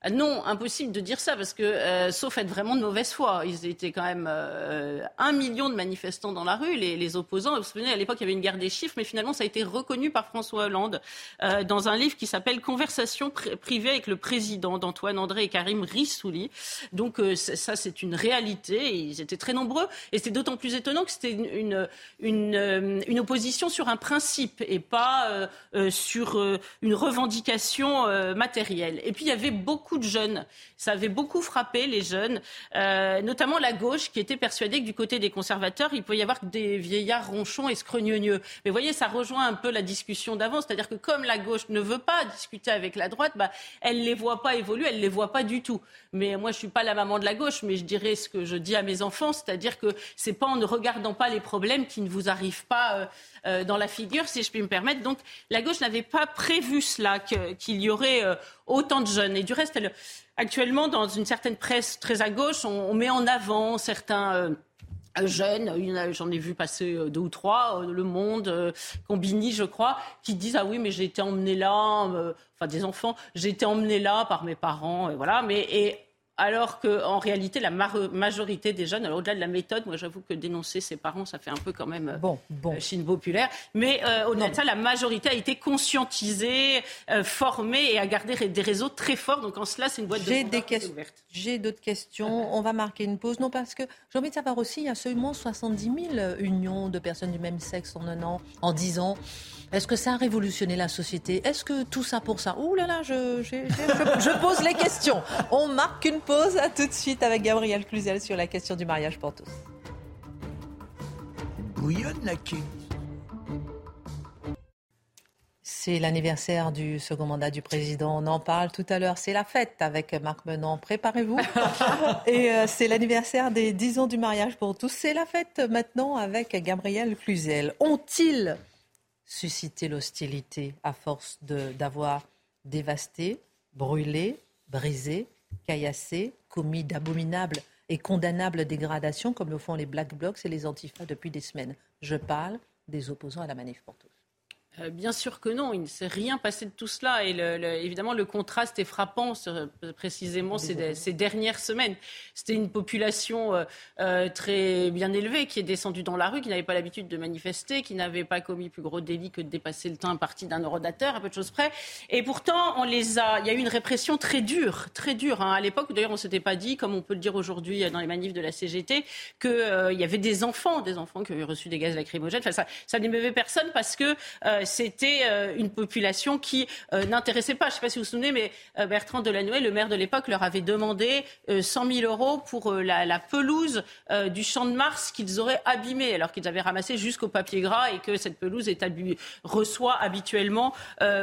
Ah non, impossible de dire ça parce que, euh, sauf être vraiment de mauvaise foi, ils étaient quand même euh, un million de manifestants dans la rue, les, opposants. Vous vous souvenez, à l'époque, il y avait une guerre des chiffres, mais finalement, ça a été reconnu par François Hollande euh, dans un livre qui s'appelle Conversation privée avec le président d'Antoine André et Karim Rissouli. Donc ça, c'est une réalité. Ils étaient très nombreux et c'est d'autant plus étonnant que c'était une, une, une, opposition sur un principe et pas sur une revendication matérielle. Et puis il y avait beaucoup beaucoup de jeunes. Ça avait beaucoup frappé les jeunes, euh, notamment la gauche, qui était persuadée que du côté des conservateurs, il peut y avoir des vieillards ronchons et scrogneux. Mais vous voyez, ça rejoint un peu la discussion d'avant. C'est-à-dire que comme la gauche ne veut pas discuter avec la droite, bah, elle ne les voit pas évoluer, elle ne les voit pas du tout. Mais moi, je ne suis pas la maman de la gauche, mais je dirais ce que je dis à mes enfants, c'est-à-dire que c'est pas en ne regardant pas les problèmes qui ne vous arrivent pas. Euh, euh, dans la figure, si je puis me permettre. Donc la gauche n'avait pas prévu cela, qu'il y aurait autant de jeunes. Et du reste, actuellement, dans une certaine presse très à gauche, on, met en avant certains... Euh, jeunes, j'en ai vu passer euh, deux ou trois, Le Monde, Combini, je crois, qui disent ah oui mais j'ai été emmené là, enfin des enfants, j'ai été emmené là par mes parents, et voilà. Mais alors qu'en réalité, la majorité des jeunes, au-delà de la méthode, moi j'avoue que dénoncer ses parents, ça fait un peu quand même bon, bon. Euh, Chine populaire, mais euh, au-delà de ça, la majorité a été conscientisée, euh, formée et a gardé des réseaux très forts. Donc en cela, c'est une boîte de des ouverte. J'ai d'autres questions. On va marquer une pause. Non, parce que j'ai envie de savoir aussi, il y a seulement 70 000 unions de personnes du même sexe en un an, en 10 ans. Est-ce que ça a révolutionné la société? Est-ce que tout ça pour ça? Ouh là là, je, je, pose les questions. On marque une pause. À tout de suite avec Gabriel Cluzel sur la question du mariage pour tous. Bouillonne la c'est l'anniversaire du second mandat du président. On en parle tout à l'heure. C'est la fête avec Marc Menon. Préparez-vous. Et euh, c'est l'anniversaire des 10 ans du mariage pour tous. C'est la fête maintenant avec Gabriel Cluzel. Ont-ils susciter l'hostilité à force d'avoir dévasté, brûlé, brisé, caillassé, commis d'abominables et condamnables dégradations comme le font les Black Blocs et les Antifas depuis des semaines. Je parle des opposants à la manif pour tous. Euh, bien sûr que non, il ne s'est rien passé de tout cela. Et évidemment, le contraste est frappant, précisément ces, dernières semaines. C'était une population euh, euh, très bien élevée qui est descendue dans la rue, qui n'avait pas l'habitude de manifester, qui n'avait pas commis plus gros délit que de dépasser le temps imparti d'un eurodateur, à peu de choses près. Et pourtant, on les a. Il y a eu une répression très dure, très dure. Hein. À l'époque, d'ailleurs, on ne s'était pas dit, comme on peut le dire aujourd'hui dans les manifs de la CGT, qu'il y avait des enfants, des enfants qui avaient reçu des gaz lacrymogènes. Enfin, ça, ça n'émeuvait personne parce que c'était euh, une population qui euh, n'intéressait pas. Je ne sais pas si vous vous souvenez, mais euh, Bertrand Delanoë, le maire de l'époque, leur avait demandé 100 000 euros pour la, pelouse du champ de Mars qu'ils auraient abîmé, alors qu'ils avaient ramassé jusqu'au papier gras et que cette pelouse reçoit habituellement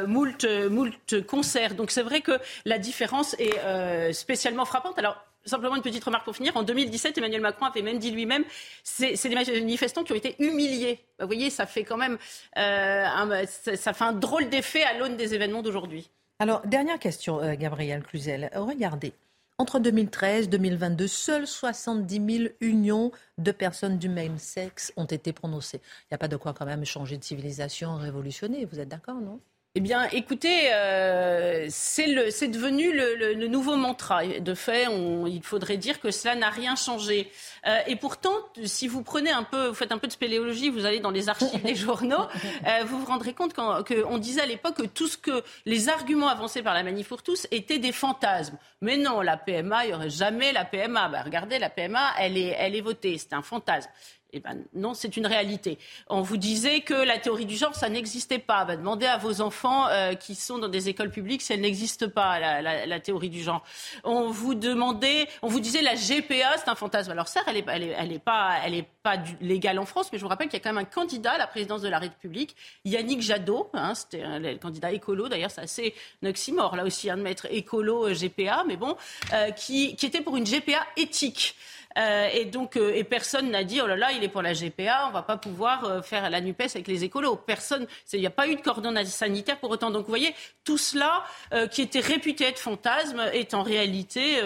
moult, moult concerts. Donc c'est vrai que la différence est spécialement frappante. Alors simplement une petite remarque pour finir. En 2017, Emmanuel Macron avait même dit lui-même, c'est des manifestants qui ont été humiliés. Bah, vous voyez, ça fait quand même, euh, un, ça, fait un drôle d'effet à l'aune des événements d'aujourd'hui. Alors, dernière question, euh, Gabriel Cluzel. Regardez, entre 2013 et 2022, seules 70 000 unions de personnes du même sexe ont été prononcées. Il n'y a pas de quoi quand même changer de civilisation, révolutionner. Vous êtes d'accord, non? Eh bien, écoutez, euh, c'est devenu le, nouveau mantra. De fait, il faudrait dire que cela n'a rien changé. Euh, et pourtant, si vous prenez un peu, vous faites un peu de spéléologie, vous allez dans les archives des journaux, euh, vous vous rendrez compte qu'on disait à l'époque que tout ce que les arguments avancés par la Manif pour tous étaient des fantasmes. Mais non, la PMA, il n'y aurait jamais la PMA. Bah, regardez, la PMA, elle est, elle est votée. C'est un fantasme. Eh ben, non, c'est une réalité. On vous disait que la théorie du genre, ça n'existait pas. Va demander à vos enfants euh, qui sont dans des écoles publiques si elle n'existe pas, la, théorie du genre. On vous demandait, on vous disait la GPA, c'est un fantasme. Alors certes, elle n'est elle pas, elle pas légale en France, mais je vous rappelle qu'il y a quand même un candidat à la présidence de la République, Yannick Jadot, hein, c'était le candidat écolo. D'ailleurs, c'est assez là aussi hein, de mettre écolo euh, GPA, mais bon, euh, qui, qui était pour une GPA éthique. Euh, et donc, euh, et personne n'a dit, oh là là, il est pour la GPA, on va pas pouvoir euh, faire la NUPES avec les écolos. Personne, il n'y a pas eu de cordon sanitaire pour autant. Donc, vous voyez, tout cela, qui était réputé être fantasme, est en réalité,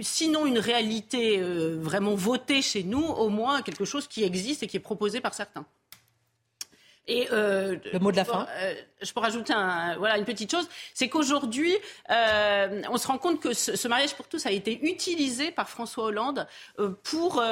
sinon une réalité vraiment votée chez nous, au moins quelque chose qui existe et qui est proposé par certains. Et euh, le mot de la fin. Euh, je peux rajouter un, voilà une petite chose, c'est qu'aujourd'hui, euh, on se rend compte que ce, mariage pour tous a été utilisé par François Hollande pour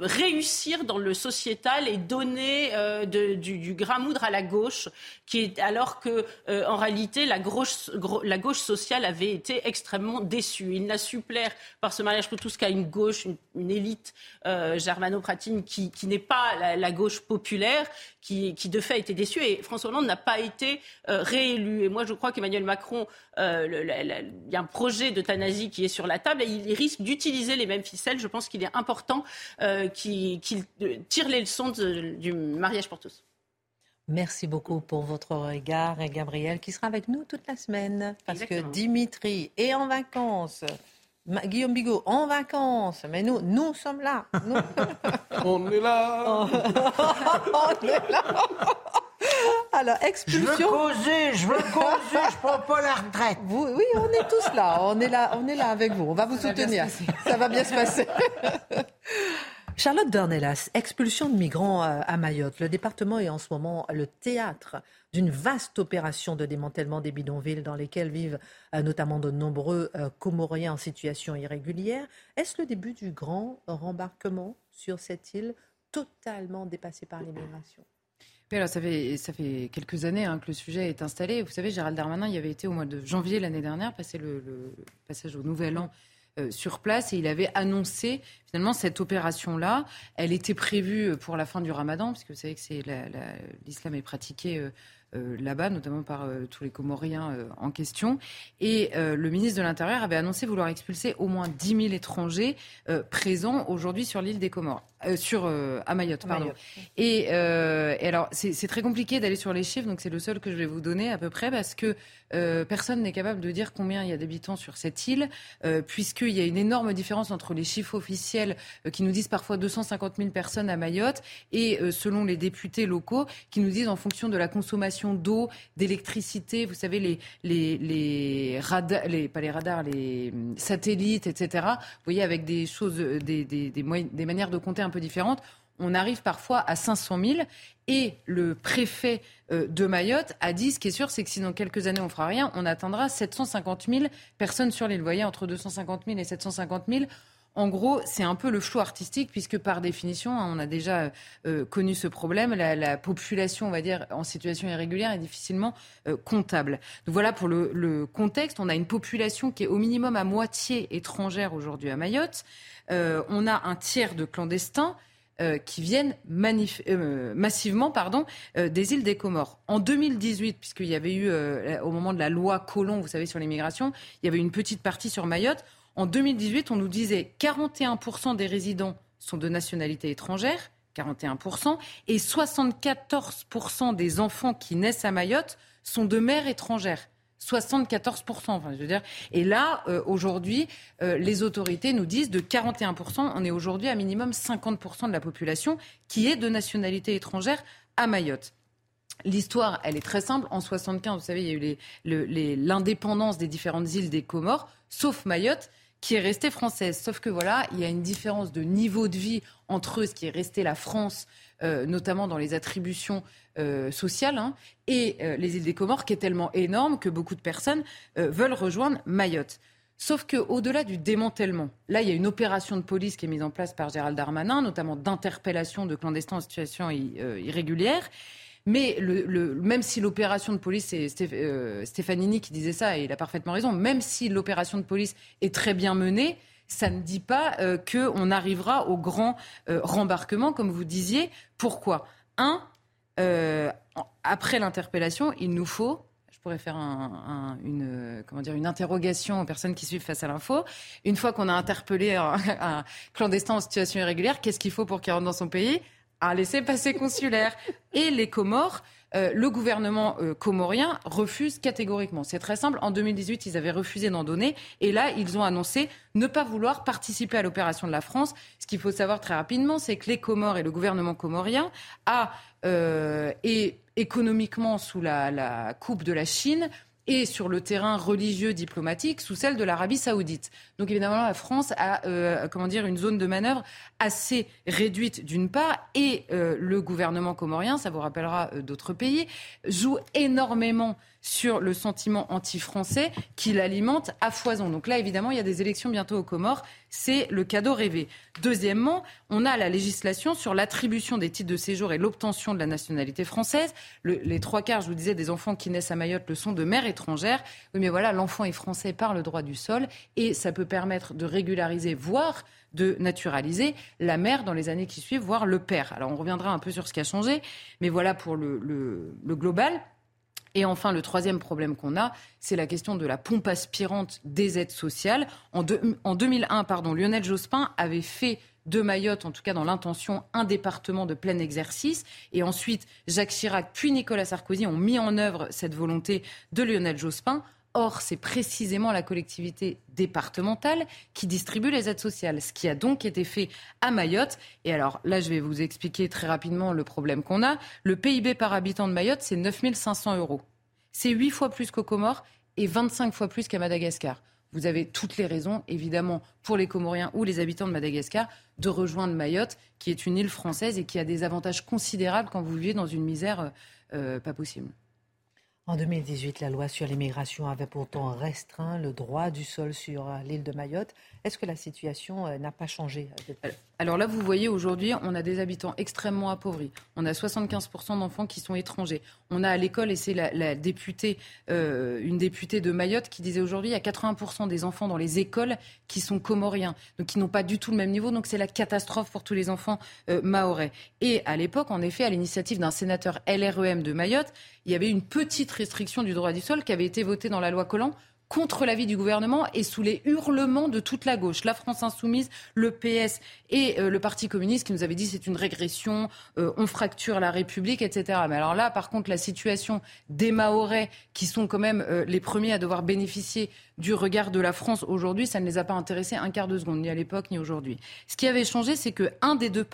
réussir dans le sociétal et donner de, du, du gramoudre à la gauche, qui est alors que en réalité la gauche, la gauche sociale avait été extrêmement déçue. Il n'a su plaire par ce mariage pour tous qu'à une gauche, une, une élite germano-pratine qui, qui n'est pas la, la gauche populaire qui, de fait a été déçu. Et François Hollande n'a pas été euh, réélu. Et moi, je crois qu'Emmanuel Macron, euh, il y a un projet d'euthanasie qui est sur la table et il risque d'utiliser les mêmes ficelles. Je pense qu'il est important euh, qu'il tire les leçons du mariage pour tous. Merci beaucoup pour votre regard, Gabriel, qui sera avec nous toute la semaine. Parce que Dimitri est en vacances. Guillaume Bigot en vacances, mais nous, nous sommes là. On est là. On est là. Alors, expulsion. Je veux causer, je veux causer, je prends pas la retraite. oui, on est tous là, on est là, on est là avec vous, on va vous soutenir. Ça va bien se passer. Charlotte Dornelas, expulsion de migrants euh, à Mayotte. Le département est en ce moment le théâtre d'une vaste opération de démantèlement des bidonvilles dans lesquels vivent euh, notamment de nombreux euh, Comoriens en situation irrégulière. Est-ce le début du grand rembarquement sur cette île totalement dépassée par l'immigration? Alors, ça fait, ça fait quelques années hein, que le sujet est installé. Vous savez, Gérald Darmanin, il avait été au mois de janvier l'année dernière, passer le, passage au Nouvel An euh, sur place et il avait annoncé finalement cette opération-là. Elle était prévue pour la fin du ramadan, puisque vous savez que l'islam est pratiqué euh, euh, là-bas, notamment par tous les Comoriens en question. Et le ministre de l'Intérieur avait annoncé vouloir expulser au moins 10 000 étrangers présents aujourd'hui sur l'île des Comores. Euh, sur euh, à Mayotte, pardon. Et, euh, et, alors, c'est très compliqué d'aller sur les chiffres, donc c'est le seul que je vais vous donner à peu près, parce que personne n'est capable de dire combien il y a d'habitants sur cette île, puisqu'il y a une énorme différence entre les chiffres officiels qui nous disent parfois 250 000 personnes à Mayotte et selon les députés locaux qui nous disent en fonction de la consommation d'eau, d'électricité, vous savez les les les radars, les pas les radars, les hum, satellites, etc. Vous voyez avec des choses, des des, des, des manières de compter un différentes, on arrive parfois à 500 000. Et le préfet euh, de Mayotte a dit, ce qui est sûr, c'est que si dans quelques années on fera rien, on atteindra 750 000 personnes sur l'île. Vous voyez, entre 250 000 et 750 000. En gros, c'est un peu le choix artistique, puisque par définition, hein, on a déjà euh, connu ce problème. La, population, on va dire, en situation irrégulière est difficilement euh, comptable. Donc voilà pour le, contexte. On a une population qui est au minimum à moitié étrangère aujourd'hui à Mayotte. Euh, on a un tiers de clandestins. Euh, qui viennent euh, massivement pardon, des îles des Comores. En 2018, puisqu'il y avait eu, au moment de la loi Colomb, vous savez, sur l'immigration, il y avait une petite partie sur Mayotte. En 2018, on nous disait 41% des résidents sont de nationalité étrangère, 41%, et 74% des enfants qui naissent à Mayotte sont de mères étrangères. 74%. Enfin, je veux dire. Et là, euh, aujourd'hui, euh, les autorités nous disent de 41%, on est aujourd'hui à minimum 50% de la population qui est de nationalité étrangère à Mayotte. L'histoire, elle est très simple. En 75, vous savez, il y a eu l'indépendance des différentes îles des Comores, sauf Mayotte qui est restée française. Sauf que voilà, il y a une différence de niveau de vie entre ce qui est resté la France, euh, notamment dans les attributions euh, sociales, hein, et euh, les îles des Comores, qui est tellement énorme que beaucoup de personnes veulent rejoindre Mayotte. Sauf qu'au-delà du démantèlement, là, il y a une opération de police qui est mise en place par Gérald Darmanin, notamment d'interpellation de clandestins en situation irrégulière. Mais même si l'opération de police, c'est Stefanini qui disait ça, et il a parfaitement raison, même si l'opération de police est très bien menée, ça ne dit pas euh, qu'on arrivera au grand euh, rembarquement, comme vous disiez. Pourquoi? Un, euh, après l'interpellation, il nous faut je pourrais faire une, interrogation aux personnes qui suivent face à l'info. Une fois qu'on a interpellé un, clandestin en situation irrégulière, qu'est-ce qu'il faut pour qu'il rentre dans son pays? Un laissez-passer consulaire. Et les Comores euh, le gouvernement euh, comorien refuse catégoriquement. C'est très simple. En 2018, ils avaient refusé d'en donner. Et là, ils ont annoncé ne pas vouloir participer à l'opération de la France. Ce qu'il faut savoir très rapidement, c'est que les Comores et le gouvernement comorien a, euh, économiquement sous la, la coupe de la Chine, et sur le terrain religieux diplomatique sous celle de l'Arabie saoudite. Donc évidemment, la France a euh, comment dire, une zone de manœuvre assez réduite d'une part, et euh, le gouvernement comorien, ça vous rappellera euh, d'autres pays, joue énormément sur le sentiment anti-français qui l'alimente à foison. Donc là, évidemment, il y a des élections bientôt aux Comores. C'est le cadeau rêvé. Deuxièmement, on a la législation sur l'attribution des titres de séjour et l'obtention de la nationalité française. les trois quarts, je vous disais, des enfants qui naissent à Mayotte le sont de mères étrangères. Oui, mais voilà, l'enfant est français par le droit du sol et ça peut permettre de régulariser, voire de naturaliser la mère dans les années qui suivent, voire le père. Alors on reviendra un peu sur ce qui a changé, mais voilà pour le, global. Et enfin, le troisième problème qu'on a, c'est la question de la pompe aspirante des aides sociales. En, en 2001, pardon, Lionel Jospin avait fait de Mayotte, en tout cas dans l'intention, un département de plein exercice. Et ensuite, Jacques Chirac puis Nicolas Sarkozy ont mis en œuvre cette volonté de Lionel Jospin. Or, c'est précisément la collectivité départementale qui distribue les aides sociales, ce qui a donc été fait à Mayotte. Et alors là, je vais vous expliquer très rapidement le problème qu'on a. Le PIB par habitant de Mayotte, c'est 9500 euros. C'est 8 fois plus qu'aux Comores et 25 fois plus qu'à Madagascar. Vous avez toutes les raisons, évidemment, pour les Comoriens ou les habitants de Madagascar, de rejoindre Mayotte, qui est une île française et qui a des avantages considérables quand vous vivez dans une misère euh, euh, pas possible. En 2018, la loi sur l'immigration avait pourtant restreint le droit du sol sur euh, l'île de Mayotte. Est-ce que la situation euh, n'a pas changé euh, Alors là, vous voyez, aujourd'hui, on a des habitants extrêmement appauvris. On a 75% d'enfants qui sont étrangers. On a à l'école, et c'est la, députée, une députée de Mayotte qui disait aujourd'hui, il y a 80% des enfants dans les écoles qui sont comoriens, donc qui n'ont pas du tout le même niveau. Donc c'est la catastrophe pour tous les enfants maorais. Et à l'époque, en effet, à l'initiative d'un sénateur LREM de Mayotte, il y avait une petite restriction du droit du sol qui avait été votée dans la loi Collant contre l'avis du gouvernement et sous les hurlements de toute la gauche, la France insoumise, le PS et euh, le Parti communiste qui nous avait dit c'est une régression, euh, on fracture la République, etc. Mais alors là, par contre, la situation des Mahorais, qui sont quand même euh, les premiers à devoir bénéficier du regard de la France aujourd'hui, ça ne les a pas intéressés un quart de seconde, ni à l'époque ni aujourd'hui. Ce qui avait changé, c'est que un des deux,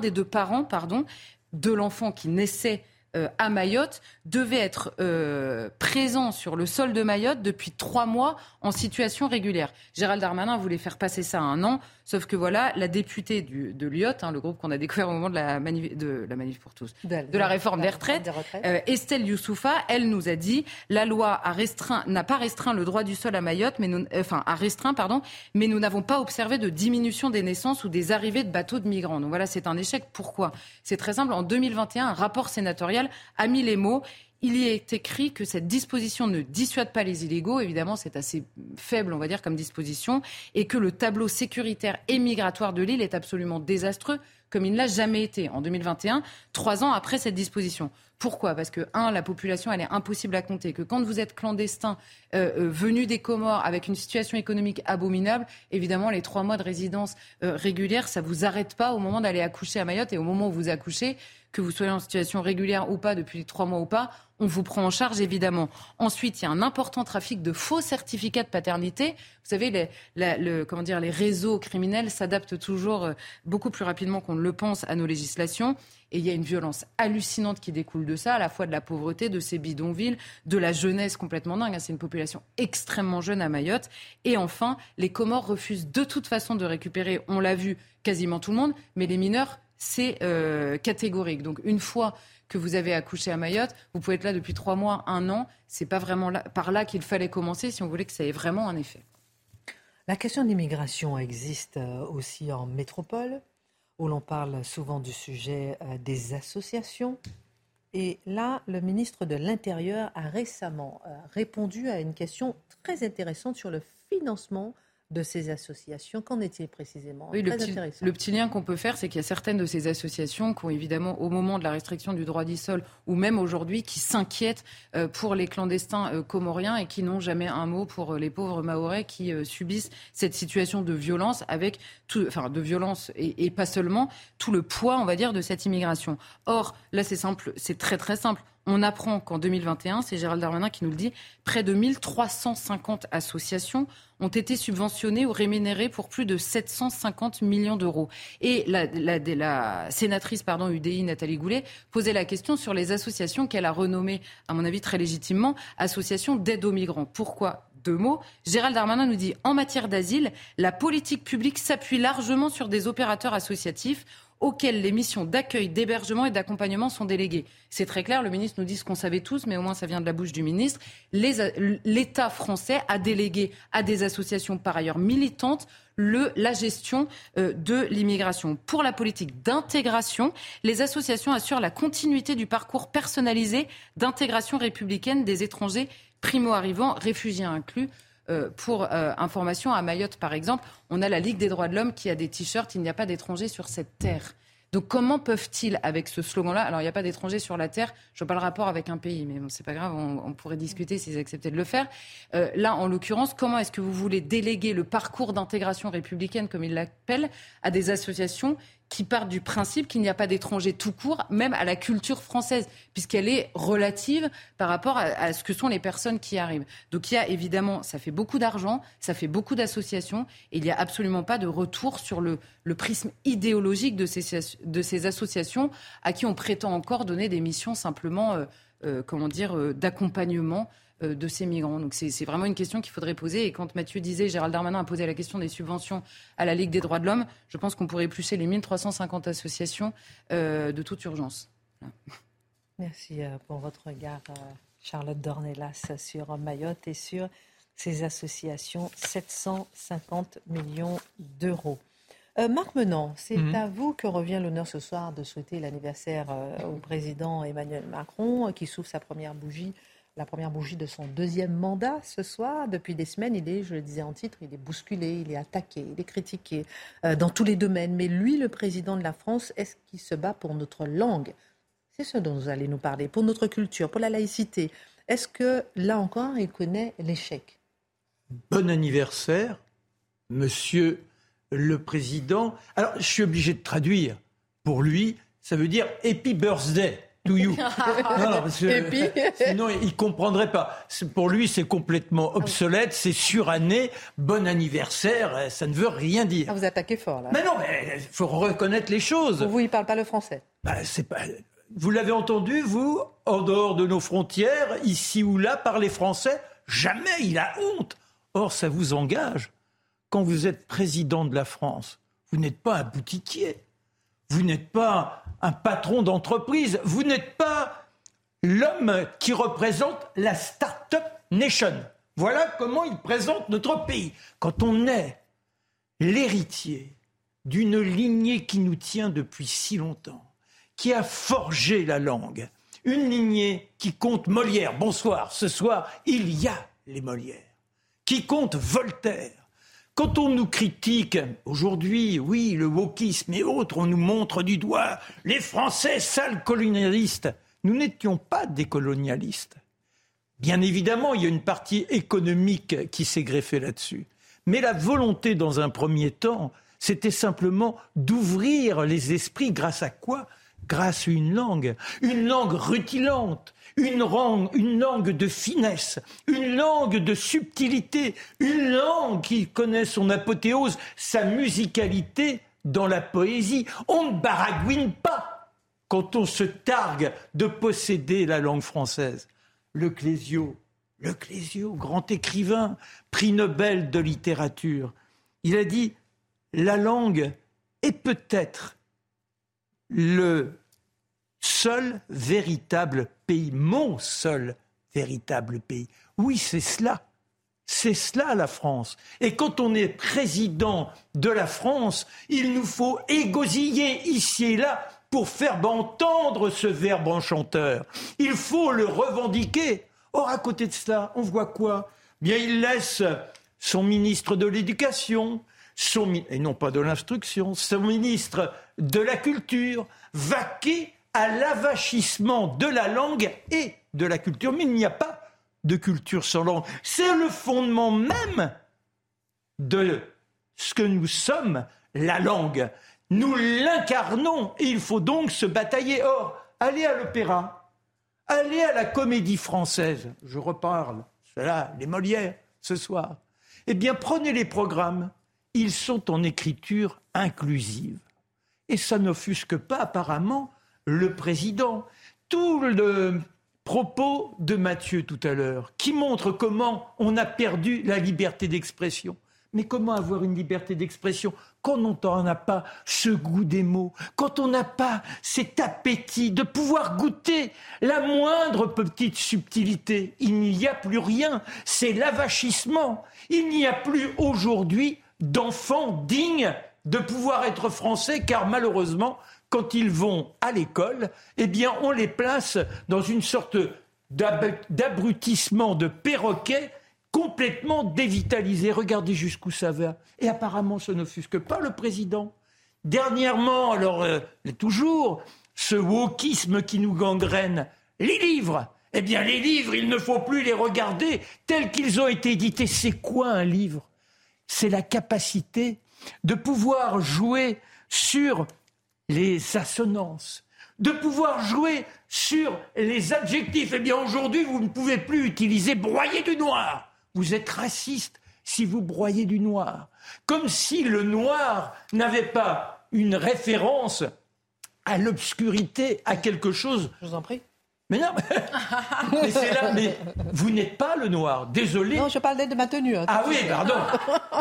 des deux parents, pardon, de l'enfant qui naissait euh, à Mayotte devait être euh, présent sur le sol de Mayotte depuis trois mois en situation régulière. Gérald Darmanin voulait faire passer ça à un an. Sauf que voilà, la députée du, de l'IOT, hein, le groupe qu'on a découvert au moment de la manif, de la manif pour tous, de, la réforme des retraites, euh, Estelle Youssoufa, elle nous a dit la loi a restreint, n'a pas restreint le droit du sol à Mayotte, mais nous, euh, enfin a restreint, pardon, mais nous n'avons pas observé de diminution des naissances ou des arrivées de bateaux de migrants. Donc voilà, c'est un échec. Pourquoi? C'est très simple. En 2021, un rapport sénatorial a mis les mots il y est écrit que cette disposition ne dissuade pas les illégaux. Évidemment, c'est assez faible, on va dire, comme disposition, et que le tableau sécuritaire et migratoire de l'île est absolument désastreux, comme il ne l'a jamais été en 2021, trois ans après cette disposition. Pourquoi? Parce que, un, la population, elle est impossible à compter. Que quand vous êtes clandestin, euh, euh, venu des Comores, avec une situation économique abominable, évidemment, les trois mois de résidence euh, régulière, ça vous arrête pas au moment d'aller accoucher à Mayotte. Et au moment où vous accouchez, que vous soyez en situation régulière ou pas, depuis trois mois ou pas, on vous prend en charge évidemment. Ensuite, il y a un important trafic de faux certificats de paternité. Vous savez, les, le, comment dire, les réseaux criminels s'adaptent toujours euh, beaucoup plus rapidement qu'on ne le pense à nos législations. Et il y a une violence hallucinante qui découle de ça, à la fois de la pauvreté, de ces bidonvilles, de la jeunesse complètement dingue. Hein. C'est une population extrêmement jeune à Mayotte. Et enfin, les Comores refusent de toute façon de récupérer, on l'a vu, quasiment tout le monde, mais les mineurs c'est euh, catégorique. Donc une fois que vous avez accouché à Mayotte, vous pouvez être là depuis trois mois, un an. C'est pas vraiment par là qu'il fallait commencer si on voulait que ça ait vraiment un effet. La question d'immigration existe euh, aussi en métropole, où l'on parle souvent du sujet euh, des associations. Et là, le ministre de l'Intérieur a récemment répondu à une question très intéressante sur le financement de ces associations. Qu'en est-il précisément oui, le, petit, lien qu'on peut faire, c'est qu'il y a certaines de ces associations qui ont évidemment, au moment de la restriction du droit du sol, ou même aujourd'hui, qui s'inquiètent euh, pour les clandestins euh, comoriens et qui n'ont jamais un mot pour euh, les pauvres maorais qui subissent cette situation de violence avec tout, enfin de violence et, et pas seulement tout le poids, on va dire, de cette immigration. Or, là, c'est simple, c'est très très simple. On apprend qu'en 2021, c'est Gérald Darmanin qui nous le dit, près de 1350 associations ont été subventionnées ou rémunérées pour plus de 750 millions d'euros. Et la, sénatrice UDI, Nathalie Goulet, posait la question sur les associations qu'elle a renommées, à mon avis très légitimement, associations d'aide aux migrants. Pourquoi deux mots? Gérald Darmanin nous dit en matière d'asile, la politique publique s'appuie largement sur des opérateurs associatifs auxquels les missions d'accueil, d'hébergement et d'accompagnement sont déléguées. C'est très clair, le ministre nous dit ce qu'on savait tous, mais au moins ça vient de la bouche du ministre. L'État français a délégué à des associations par ailleurs militantes le, la gestion euh, de l'immigration. Pour la politique d'intégration, les associations assurent la continuité du parcours personnalisé d'intégration républicaine des étrangers primo-arrivants, réfugiés inclus. Euh, pour euh, information, à Mayotte, par exemple, on a la Ligue des droits de l'homme qui a des t-shirts Il n'y a pas d'étrangers sur cette terre. Donc comment peuvent-ils, avec ce slogan-là, alors il n'y a pas d'étrangers sur la terre, je vois pas le rapport avec un pays, mais bon, c'est pas grave, on, pourrait discuter s'ils acceptaient de le faire. Euh, là, en l'occurrence, comment est-ce que vous voulez déléguer le parcours d'intégration républicaine, comme ils l'appellent, à des associations qui partent du principe qu'il n'y a pas d'étrangers tout court, même à la culture française, puisqu'elle est relative par rapport à, ce que sont les personnes qui arrivent. Donc il y a évidemment, ça fait beaucoup d'argent, ça fait beaucoup d'associations, et il n'y a absolument pas de retour sur le, prisme idéologique de ces, associations à qui on prétend encore donner des missions simplement, euh, euh, comment dire, euh, d'accompagnement de ces migrants. Donc c'est vraiment une question qu'il faudrait poser. Et quand Mathieu disait, Gérald Darmanin a posé la question des subventions à la Ligue des droits de l'homme, je pense qu'on pourrait éplucher les 1350 associations euh, de toute urgence. Merci euh, pour votre regard, Charlotte Dornelas, sur Mayotte et sur ces associations. 750 millions d'euros. Marc Menant, c'est mhm. à vous que revient l'honneur ce soir de souhaiter l'anniversaire au président Emmanuel Macron, qui souffle sa première bougie la première bougie de son deuxième mandat ce soir. Depuis des semaines, il est, je le disais en titre, il est bousculé, il est attaqué, il est critiqué euh, dans tous les domaines. Mais lui, le président de la France, est-ce qu'il se bat pour notre langue? C'est ce dont vous allez nous parler, pour notre culture, pour la laïcité. Est-ce que, là encore, il connaît l'échec? Bon anniversaire, monsieur le président. Alors, je suis obligé de traduire. Pour lui, ça veut dire Happy Birthday to you. sinon, il comprendrait pas. Pour lui, c'est complètement obsolète, c'est suranné. Bon anniversaire, euh, ça ne veut rien dire. Ah, vous attaquez fort là. Mais non, mais il faut reconnaître les choses. vous, il parle pas le français. Bah, c'est pas. Vous l'avez entendu, vous, en dehors de nos frontières, ici ou là, parler français Jamais, il a honte. Or, ça vous engage. Quand vous êtes président de la France, vous n'êtes pas un boutiquier. Vous n'êtes pas un patron d'entreprise. Vous n'êtes pas l'homme qui représente la Start-up Nation. Voilà comment il présente notre pays. Quand on est l'héritier d'une lignée qui nous tient depuis si longtemps, qui a forgé la langue, une lignée qui compte Molière. Bonsoir, ce soir, il y a les Molières. Qui compte Voltaire, quand on nous critique aujourd'hui, oui, le wokisme et autres, on nous montre du doigt les Français sales colonialistes. Nous n'étions pas des colonialistes. Bien évidemment, il y a une partie économique qui s'est greffée là-dessus. Mais la volonté, dans un premier temps, c'était simplement d'ouvrir les esprits grâce à quoi? Grâce à une langue, une langue rutilante, une langue, de finesse, une langue de subtilité, une langue qui connaît son apothéose, sa musicalité dans la poésie. On ne baragouine pas quand on se targue de posséder la langue française. Le Clésio, le Clésio, grand écrivain, prix Nobel de littérature, il a dit la langue est peut-être le seul véritable pays, mon seul véritable pays. Oui, c'est cela. C'est cela la France. Et quand on est président de la France, il nous faut égosiller ici et là pour faire entendre ce verbe enchanteur. Il faut le revendiquer. Or, à côté de cela, on voit quoi? Bien, il laisse son ministre de l'Éducation, et non pas de l'instruction, son ministre de la Culture, vaquer à l'avachissement de la langue et de la culture. Mais il n'y a pas de culture sans langue. C'est le fondement même de ce que nous sommes, la langue. Nous l'incarnons et il faut donc se batailler. Or, allez à l'opéra, allez à la comédie française, je reparle, cela, les Molières, ce soir. Eh bien, prenez les programmes, ils sont en écriture inclusive. Et ça n'offusque pas apparemment le président. Tout le propos de Mathieu tout à l'heure, qui montre comment on a perdu la liberté d'expression. Mais comment avoir une liberté d'expression quand on n'a pas ce goût des mots, quand on n'a pas cet appétit de pouvoir goûter la moindre petite subtilité? Il n'y a plus rien, c'est l'avachissement. Il n'y a plus aujourd'hui d'enfants dignes de pouvoir être français, car malheureusement, quand ils vont à l'école, eh bien, on les place dans une sorte d'abrutissement de perroquet complètement dévitalisé. Regardez jusqu'où ça va. Et apparemment, ce n'offusque pas le président. Dernièrement, alors, euh, toujours, ce wokisme qui nous gangrène, les livres. Eh bien, les livres, il ne faut plus les regarder tels qu'ils ont été édités. C'est quoi un livre? C'est la capacité de pouvoir jouer sur les assonances, de pouvoir jouer sur les adjectifs. Eh bien, aujourd'hui, vous ne pouvez plus utiliser broyer du noir. Vous êtes raciste si vous broyez du noir. Comme si le noir n'avait pas une référence à l'obscurité, à quelque chose. Je vous en prie. Mais non, mais c'est là, mais vous n'êtes pas le noir. Désolé. Non, je parlais de ma tenue. hein. Ah oui, pardon.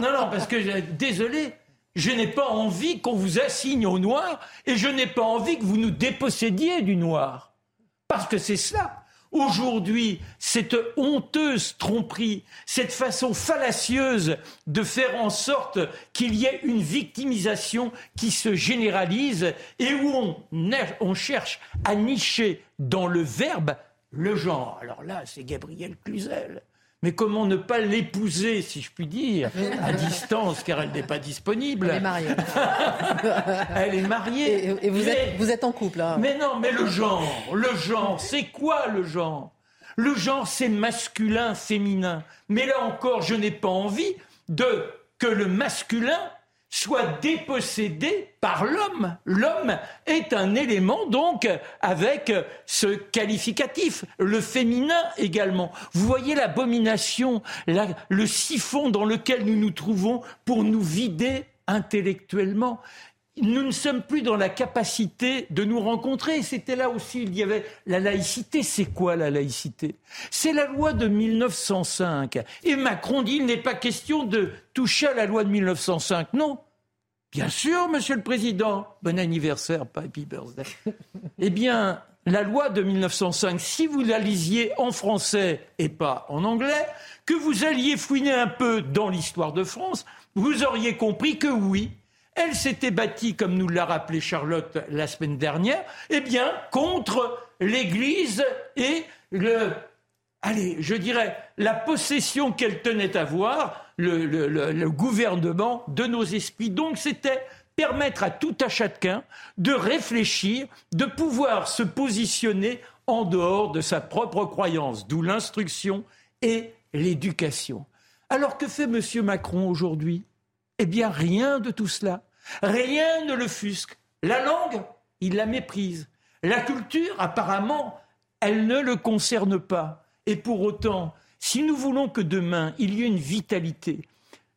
Non, non, parce que je- désolé, je n'ai pas envie qu'on vous assigne au noir et je n'ai pas envie que vous nous dépossédiez du noir. Parce que c'est cela. Aujourd'hui, cette honteuse tromperie, cette façon fallacieuse de faire en sorte qu'il y ait une victimisation qui se généralise et où on, cherche à nicher dans le verbe le genre. Alors là, c'est Gabriel Cluzel. Mais comment ne pas l'épouser, si je puis dire, à distance, car elle n'est pas disponible. Elle est mariée. Elle est mariée. Et, et vous, Mais- êtes, vous êtes en couple. hein. mais non, mais le genre, le genre, c'est quoi le genre? Le genre, c'est masculin, féminin. Mais là encore, je n'ai pas envie de que le masculin soit dépossédé par l'homme. L'homme est un élément donc avec ce qualificatif, le féminin également. Vous voyez l'abomination, la- le siphon dans lequel nous nous trouvons pour nous vider intellectuellement nous ne sommes plus dans la capacité de nous rencontrer. C'était là aussi, il y avait la laïcité. C'est quoi la laïcité? C'est la loi de 1905. Et Macron dit il n'est pas question de toucher à la loi de 1905. Non. Bien sûr, Monsieur le Président. Bon anniversaire, pas happy birthday. eh bien, la loi de 1905, si vous la lisiez en français et pas en anglais, que vous alliez fouiner un peu dans l'histoire de France, vous auriez compris que oui, elle s'était bâtie, comme nous l'a rappelé Charlotte la semaine dernière, eh bien, contre l'Église et le, allez, je dirais, la possession qu'elle tenait à avoir, le, le- le- le gouvernement de nos esprits. Donc, c'était permettre à tout à chacun de réfléchir, de pouvoir se positionner en dehors de sa propre croyance, d'où l'instruction et l'éducation. Alors que fait M. Macron aujourd'hui? Eh bien, rien de tout cela. Rien ne le fusque. La langue, il la méprise. La culture, apparemment, elle ne le concerne pas. Et pour autant, si nous voulons que demain, il y ait une vitalité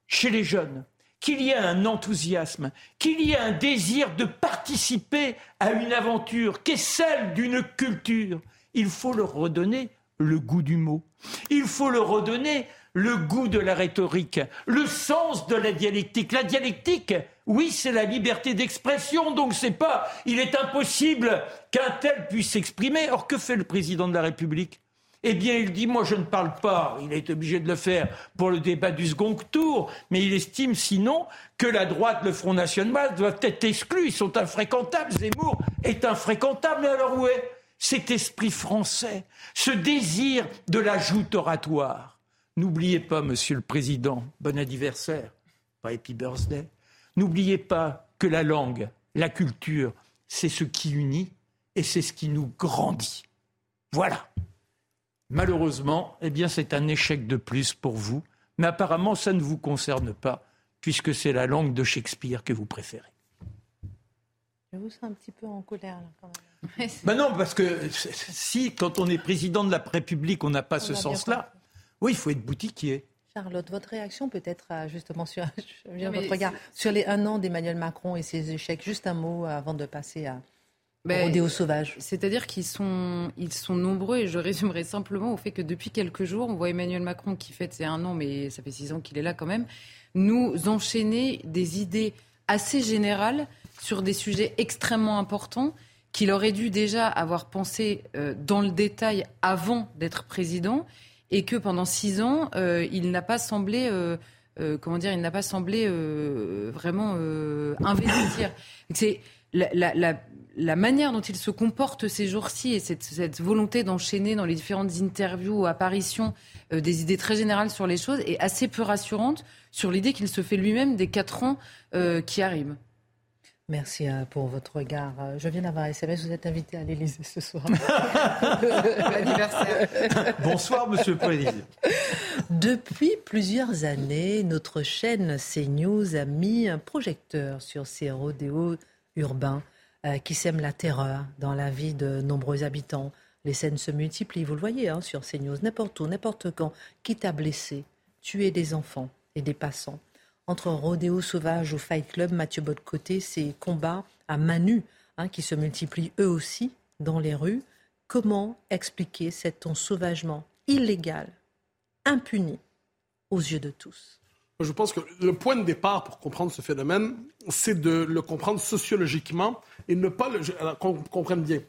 chez les jeunes, qu'il y ait un enthousiasme, qu'il y ait un désir de participer à une aventure qui est celle d'une culture, il faut leur redonner le goût du mot. Il faut leur redonner le goût de la rhétorique, le sens de la dialectique. La dialectique, oui, c'est la liberté d'expression, donc c'est pas, il est impossible qu'un tel puisse s'exprimer. Or, que fait le président de la République? Eh bien, il dit, moi, je ne parle pas. Il est obligé de le faire pour le débat du second tour, mais il estime sinon que la droite, le Front National doivent être exclus. Ils sont infréquentables. Zemmour est infréquentable. Mais alors où est cet esprit français, ce désir de la joute oratoire? N'oubliez pas, Monsieur le Président, bon anniversaire, pas Happy Birthday. N'oubliez pas que la langue, la culture, c'est ce qui unit et c'est ce qui nous grandit. Voilà. Malheureusement, eh bien, c'est un échec de plus pour vous, mais apparemment, ça ne vous concerne pas, puisque c'est la langue de Shakespeare que vous préférez. Je vous sens un petit peu en colère, là, quand même. Ben non, parce que si, quand on est président de la République, on n'a pas ce sens-là, oui, il faut être boutiquier. Charlotte, votre réaction peut-être justement sur je votre regard sur les un an d'Emmanuel Macron et ses échecs. Juste un mot avant de passer à Ben, rodéo sauvage. C'est-à-dire qu'ils sont, ils sont nombreux et je résumerai simplement au fait que depuis quelques jours, on voit Emmanuel Macron qui fête ses un an, mais ça fait six ans qu'il est là quand même, nous enchaîner des idées assez générales sur des sujets extrêmement importants qu'il aurait dû déjà avoir pensé euh, dans le détail avant d'être président et que pendant six ans, euh, il n'a pas semblé, euh, euh, comment dire, il n'a pas semblé euh, vraiment euh, investir. C'est la, la, la, manière dont il se comporte ces jours-ci et cette, cette volonté d'enchaîner dans les différentes interviews ou apparitions euh, des idées très générales sur les choses est assez peu rassurante sur l'idée qu'il se fait lui-même des quatre ans qui arrivent. Merci euh, pour votre regard. Euh, Je viens d'avoir un SMS, vous êtes invité à l'Élysée ce soir. Bonsoir, Monsieur le Président. Depuis plusieurs années, notre chaîne CNews a mis un projecteur sur ces rodéos urbains. euh, qui sème la terreur dans la vie de nombreux habitants. Les scènes se multiplient, vous le voyez hein, sur CNews, n'importe où, n'importe quand. Quitte à blesser, tuer des enfants et des passants. Entre rodéo sauvage ou fight club, Mathieu Botte-Côté, ces combats à main nue hein, qui se multiplient eux aussi dans les rues. Comment expliquer cet ensauvagement illégal, impuni aux yeux de tous? Je pense que le point de départ pour comprendre ce phénomène, c'est de le comprendre sociologiquement et ne pas le. Qu'on comprenne bien.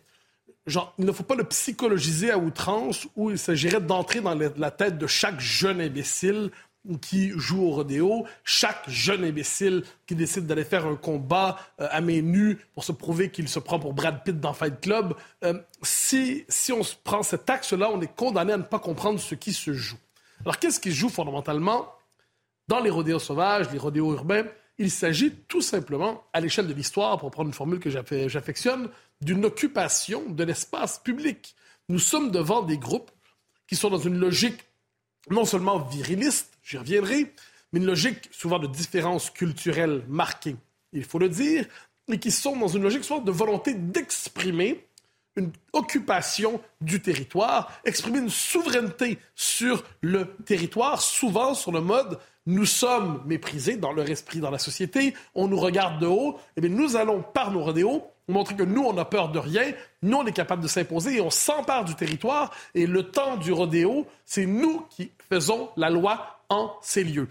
Genre, il ne faut pas le psychologiser à outrance où il s'agirait d'entrer dans la tête de chaque jeune imbécile qui joue au rodéo, chaque jeune imbécile qui décide d'aller faire un combat euh, à main nue pour se prouver qu'il se prend pour Brad Pitt dans Fight Club, euh, si, si on prend cet axe-là, on est condamné à ne pas comprendre ce qui se joue. Alors, qu'est-ce qui se joue fondamentalement? Dans les rodéos sauvages, les rodéos urbains? Il s'agit tout simplement, à l'échelle de l'histoire, pour prendre une formule que j'affectionne, d'une occupation de l'espace public. Nous sommes devant des groupes qui sont dans une logique non seulement viriliste, j'y reviendrai, mais une logique souvent de différence culturelle marquée, il faut le dire, et qui sont dans une logique souvent de volonté d'exprimer une occupation du territoire, exprimer une souveraineté sur le territoire, souvent sur le mode nous sommes méprisés dans leur esprit dans la société, on nous regarde de haut, et eh bien nous allons par nos rodéos montrer que nous, on n'a peur de rien, nous, on est capable de s'imposer et on s'empare du territoire. Et le temps du rodéo, c'est nous qui faisons la loi en ces lieux.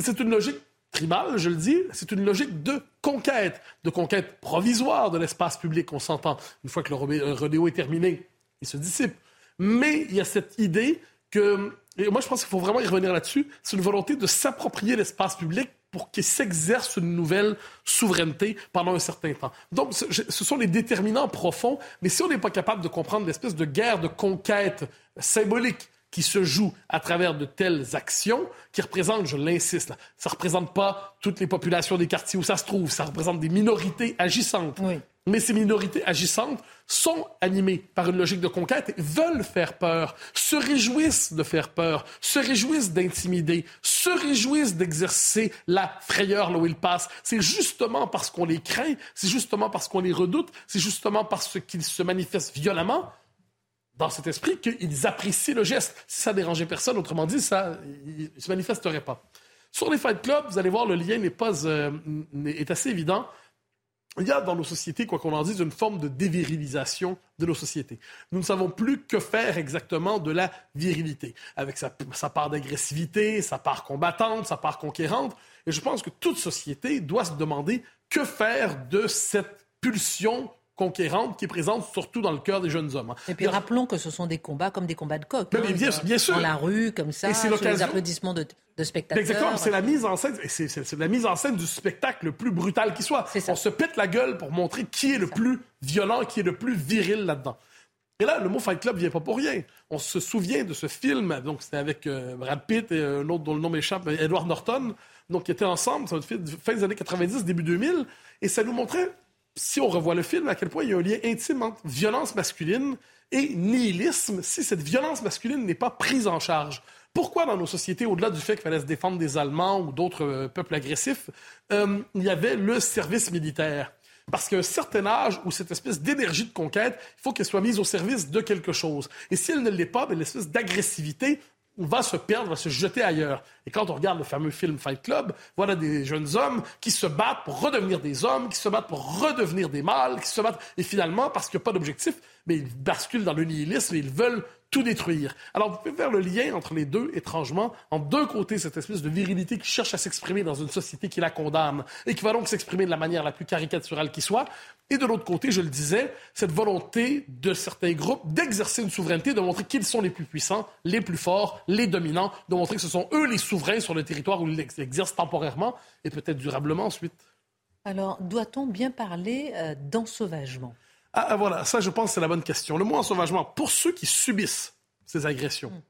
C'est une logique tribale, je le dis, c'est une logique de conquête, de conquête provisoire de l'espace public, on s'entend. Une fois que le rodéo est terminé, il se dissipe. Mais il y a cette idée que, et moi je pense qu'il faut vraiment y revenir là-dessus, c'est une volonté de s'approprier l'espace public pour qu'il s'exerce une nouvelle souveraineté pendant un certain temps. Donc, ce sont les déterminants profonds, mais si on n'est pas capable de comprendre l'espèce de guerre de conquête symbolique qui se joue à travers de telles actions, qui représentent, je l'insiste, ça ne représente pas toutes les populations des quartiers où ça se trouve, ça représente des minorités agissantes. Oui. Mais ces minorités agissantes sont animées par une logique de conquête veulent faire peur, se réjouissent de faire peur, se réjouissent d'intimider, se réjouissent d'exercer la frayeur là où ils passent. C'est justement parce qu'on les craint, c'est justement parce qu'on les redoute, c'est justement parce qu'ils se manifestent violemment dans cet esprit qu'ils apprécient le geste. Si ça dérangeait personne, autrement dit, ça ne se manifesterait pas. Sur les fight clubs, vous allez voir, le lien n'est pas euh, est assez évident il y a dans nos sociétés, quoi qu'on en dise, une forme de dévirilisation de nos sociétés. Nous ne savons plus que faire exactement de la virilité, avec sa, part d'agressivité, sa part combattante, sa part conquérante. Et je pense que toute société doit se demander que faire de cette pulsion conquérante qui est présente surtout dans le cœur des jeunes hommes. Hein. Et puis rappelons que ce sont des combats comme des combats de coq. Mais, bien, bien, sûr. Dans la rue, comme ça, sur les applaudissements de, spectateurs. Exactement, c'est la mise en scène, c'est la mise en scène du spectacle le plus brutal qui soit. On se pète la gueule pour montrer qui est, le plus violent, qui est le plus viril là-dedans. Et là, le mot Fight Club vient pas pour rien. On se souvient de ce film, donc c'était avec euh, Brad Pitt et un autre dont le nom m'échappe, Edward Norton, donc qui étaient ensemble, ça fin des années 90, début 2000, et ça nous montrait si on revoit le film, à quel point il y a un lien intime entre violence masculine et nihilisme si cette violence masculine n'est pas prise en charge. Pourquoi dans nos sociétés, au-delà du fait qu'il fallait se défendre des Allemands ou d'autres euh, peuples agressifs, euh, il y avait le service militaire? Parce qu'à un certain âge où cette espèce d'énergie de conquête, il faut qu'elle soit mise au service de quelque chose. Et si elle ne l'est pas, ben, l'espèce d'agressivité va se perdre, va se jeter ailleurs. Et quand on regarde le fameux film Fight Club, voilà des jeunes hommes qui se battent pour redevenir des hommes, qui se battent pour redevenir des mâles, qui se battent, et finalement, parce qu'il n'y a pas d'objectif, mais ils basculent dans le nihilisme et ils veulent tout détruire. Alors, vous pouvez faire le lien entre les deux, étrangement, en deux côtés, cette espèce de virilité qui cherche à s'exprimer dans une société qui la condamne et qui va donc s'exprimer de la manière la plus caricaturale qui soit. Et de l'autre côté, je le disais, cette volonté de certains groupes d'exercer une souveraineté, de montrer qu'ils sont les plus puissants, les plus forts, les dominants, de montrer que ce sont eux les souverains sur le territoire où ils exercent temporairement et peut-être durablement ensuite. Alors, doit-on bien parler euh, d'ensauvagement? Ah, ah, voilà, ça, je pense, c'est la bonne question. Le mot ensauvagement, pour ceux qui subissent ces agressions, mm.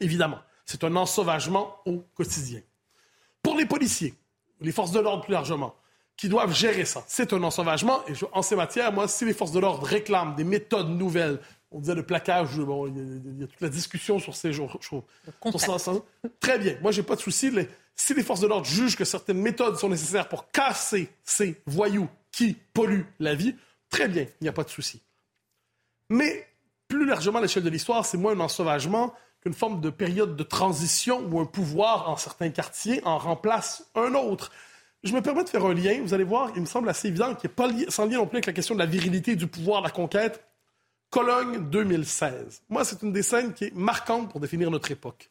évidemment, c'est un ensauvagement au quotidien. Pour les policiers, les forces de l'ordre plus largement, qui doivent gérer ça, c'est un ensauvagement. Et en ces matières, moi, si les forces de l'ordre réclament des méthodes nouvelles, on disait le plaquage, bon, il y, a toute la discussion sur ces jours. Très bien. Moi, j'ai pas de souci. si les forces de l'ordre jugent que certaines méthodes sont nécessaires pour casser ces voyous qui polluent la vie, Très bien, il n'y a pas de souci. Mais plus largement à l'échelle de l'histoire, c'est moins un ensauvagement qu'une forme de période de transition où un pouvoir en certains quartiers en remplace un autre. Je me permets de faire un lien. Vous allez voir, il me semble assez évident qu'il n'est pas sans lien non plus avec la question de la virilité du pouvoir, la conquête. Cologne 2016. Moi, c'est une des scènes qui est marquante pour définir notre époque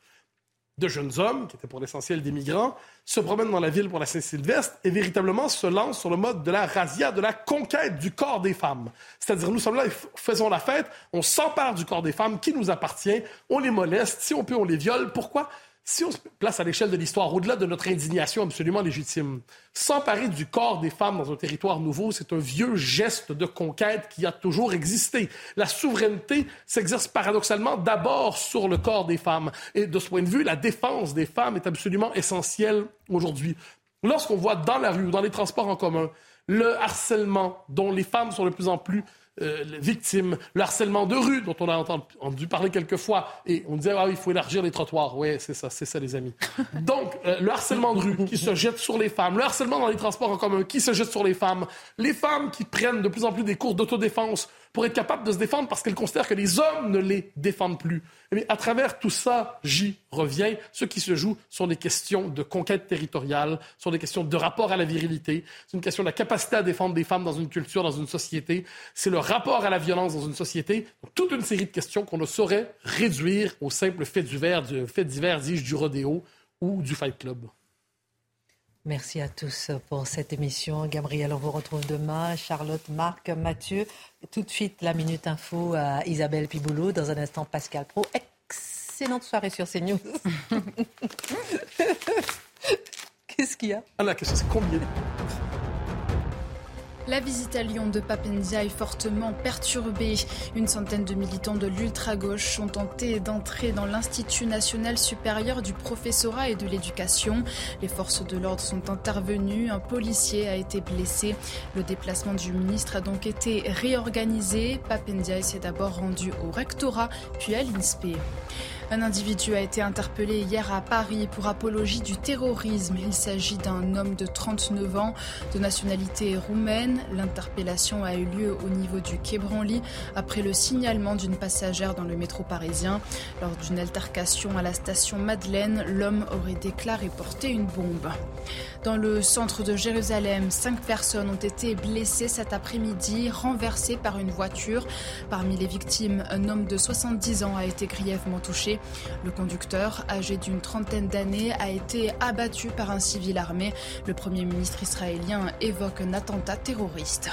de jeunes hommes, qui étaient pour l'essentiel des migrants, se promènent dans la ville pour la Saint-Sylvestre et véritablement se lancent sur le mode de la razzia, de la conquête du corps des femmes. C'est-à-dire, nous sommes là faisons la fête, on s'empare du corps des femmes qui nous appartient, on les moleste, si on peut, on les viole. Pourquoi? Si on se place à l'échelle de l'histoire, au-delà de notre indignation absolument légitime, s'emparer du corps des femmes dans un territoire nouveau, c'est un vieux geste de conquête qui a toujours existé. La souveraineté s'exerce paradoxalement d'abord sur le corps des femmes. Et de ce point de vue, la défense des femmes est absolument essentielle aujourd'hui. Lorsqu'on voit dans la rue ou dans les transports en commun le harcèlement dont les femmes sont de plus en plus euh, victimes, le harcèlement de rue dont on a entendu parler quelquefois, et on disait, ah, il faut élargir les trottoirs. Oui, c'est ça, c'est ça, les amis. Donc, euh, le harcèlement de rue qui se jette sur les femmes, le harcèlement dans les transports en commun qui se jette sur les femmes, les femmes qui prennent de plus en plus des cours d'autodéfense pour être capables de se défendre parce qu'elles considèrent que les hommes ne les défendent plus. Mais à travers tout ça, j'y reviens. Ce qui se joue sont des questions de conquête territoriale, sont des questions de rapport à la virilité, c'est une question de la capacité à défendre des femmes dans une culture, dans une société, c'est le rapport à la violence dans une société. toute une série de questions qu'on ne saurait réduire au simple fait divers, du fait divers, dis-je, du rodéo ou du fight club. Merci à tous pour cette émission. Gabriel, on vous retrouve demain. Charlotte, Marc, Mathieu. Tout de suite, la Minute Info à Isabelle Piboulot. Dans un instant, Pascal Pro. Excellente soirée sur CNews. Qu'est-ce qu'il y a? Ah là, qu'est-ce que c'est combien la visite à Lyon de Papendia est fortement perturbée. Une centaine de militants de l'ultra-gauche ont tenté d'entrer dans l'Institut national supérieur du professorat et de l'éducation. Les forces de l'ordre sont intervenues. Un policier a été blessé. Le déplacement du ministre a donc été réorganisé. Papendia s'est d'abord rendu au rectorat, puis à l'INSPE. Un individu a été interpellé hier à Paris pour apologie du terrorisme. Il s'agit d'un homme de 39 ans de nationalité roumaine. L'interpellation a eu lieu au niveau du quai Branly après le signalement d'une passagère dans le métro parisien. Lors d'une altercation à la station Madeleine, l'homme aurait déclaré porter une bombe. Dans le centre de Jérusalem, cinq personnes ont été blessées cet après-midi, renversées par une voiture. Parmi les victimes, un homme de 70 ans a été grièvement touché. Le conducteur, âgé d'une trentaine d'années, a été abattu par un civil armé. Le Premier ministre israélien évoque un attentat terroriste.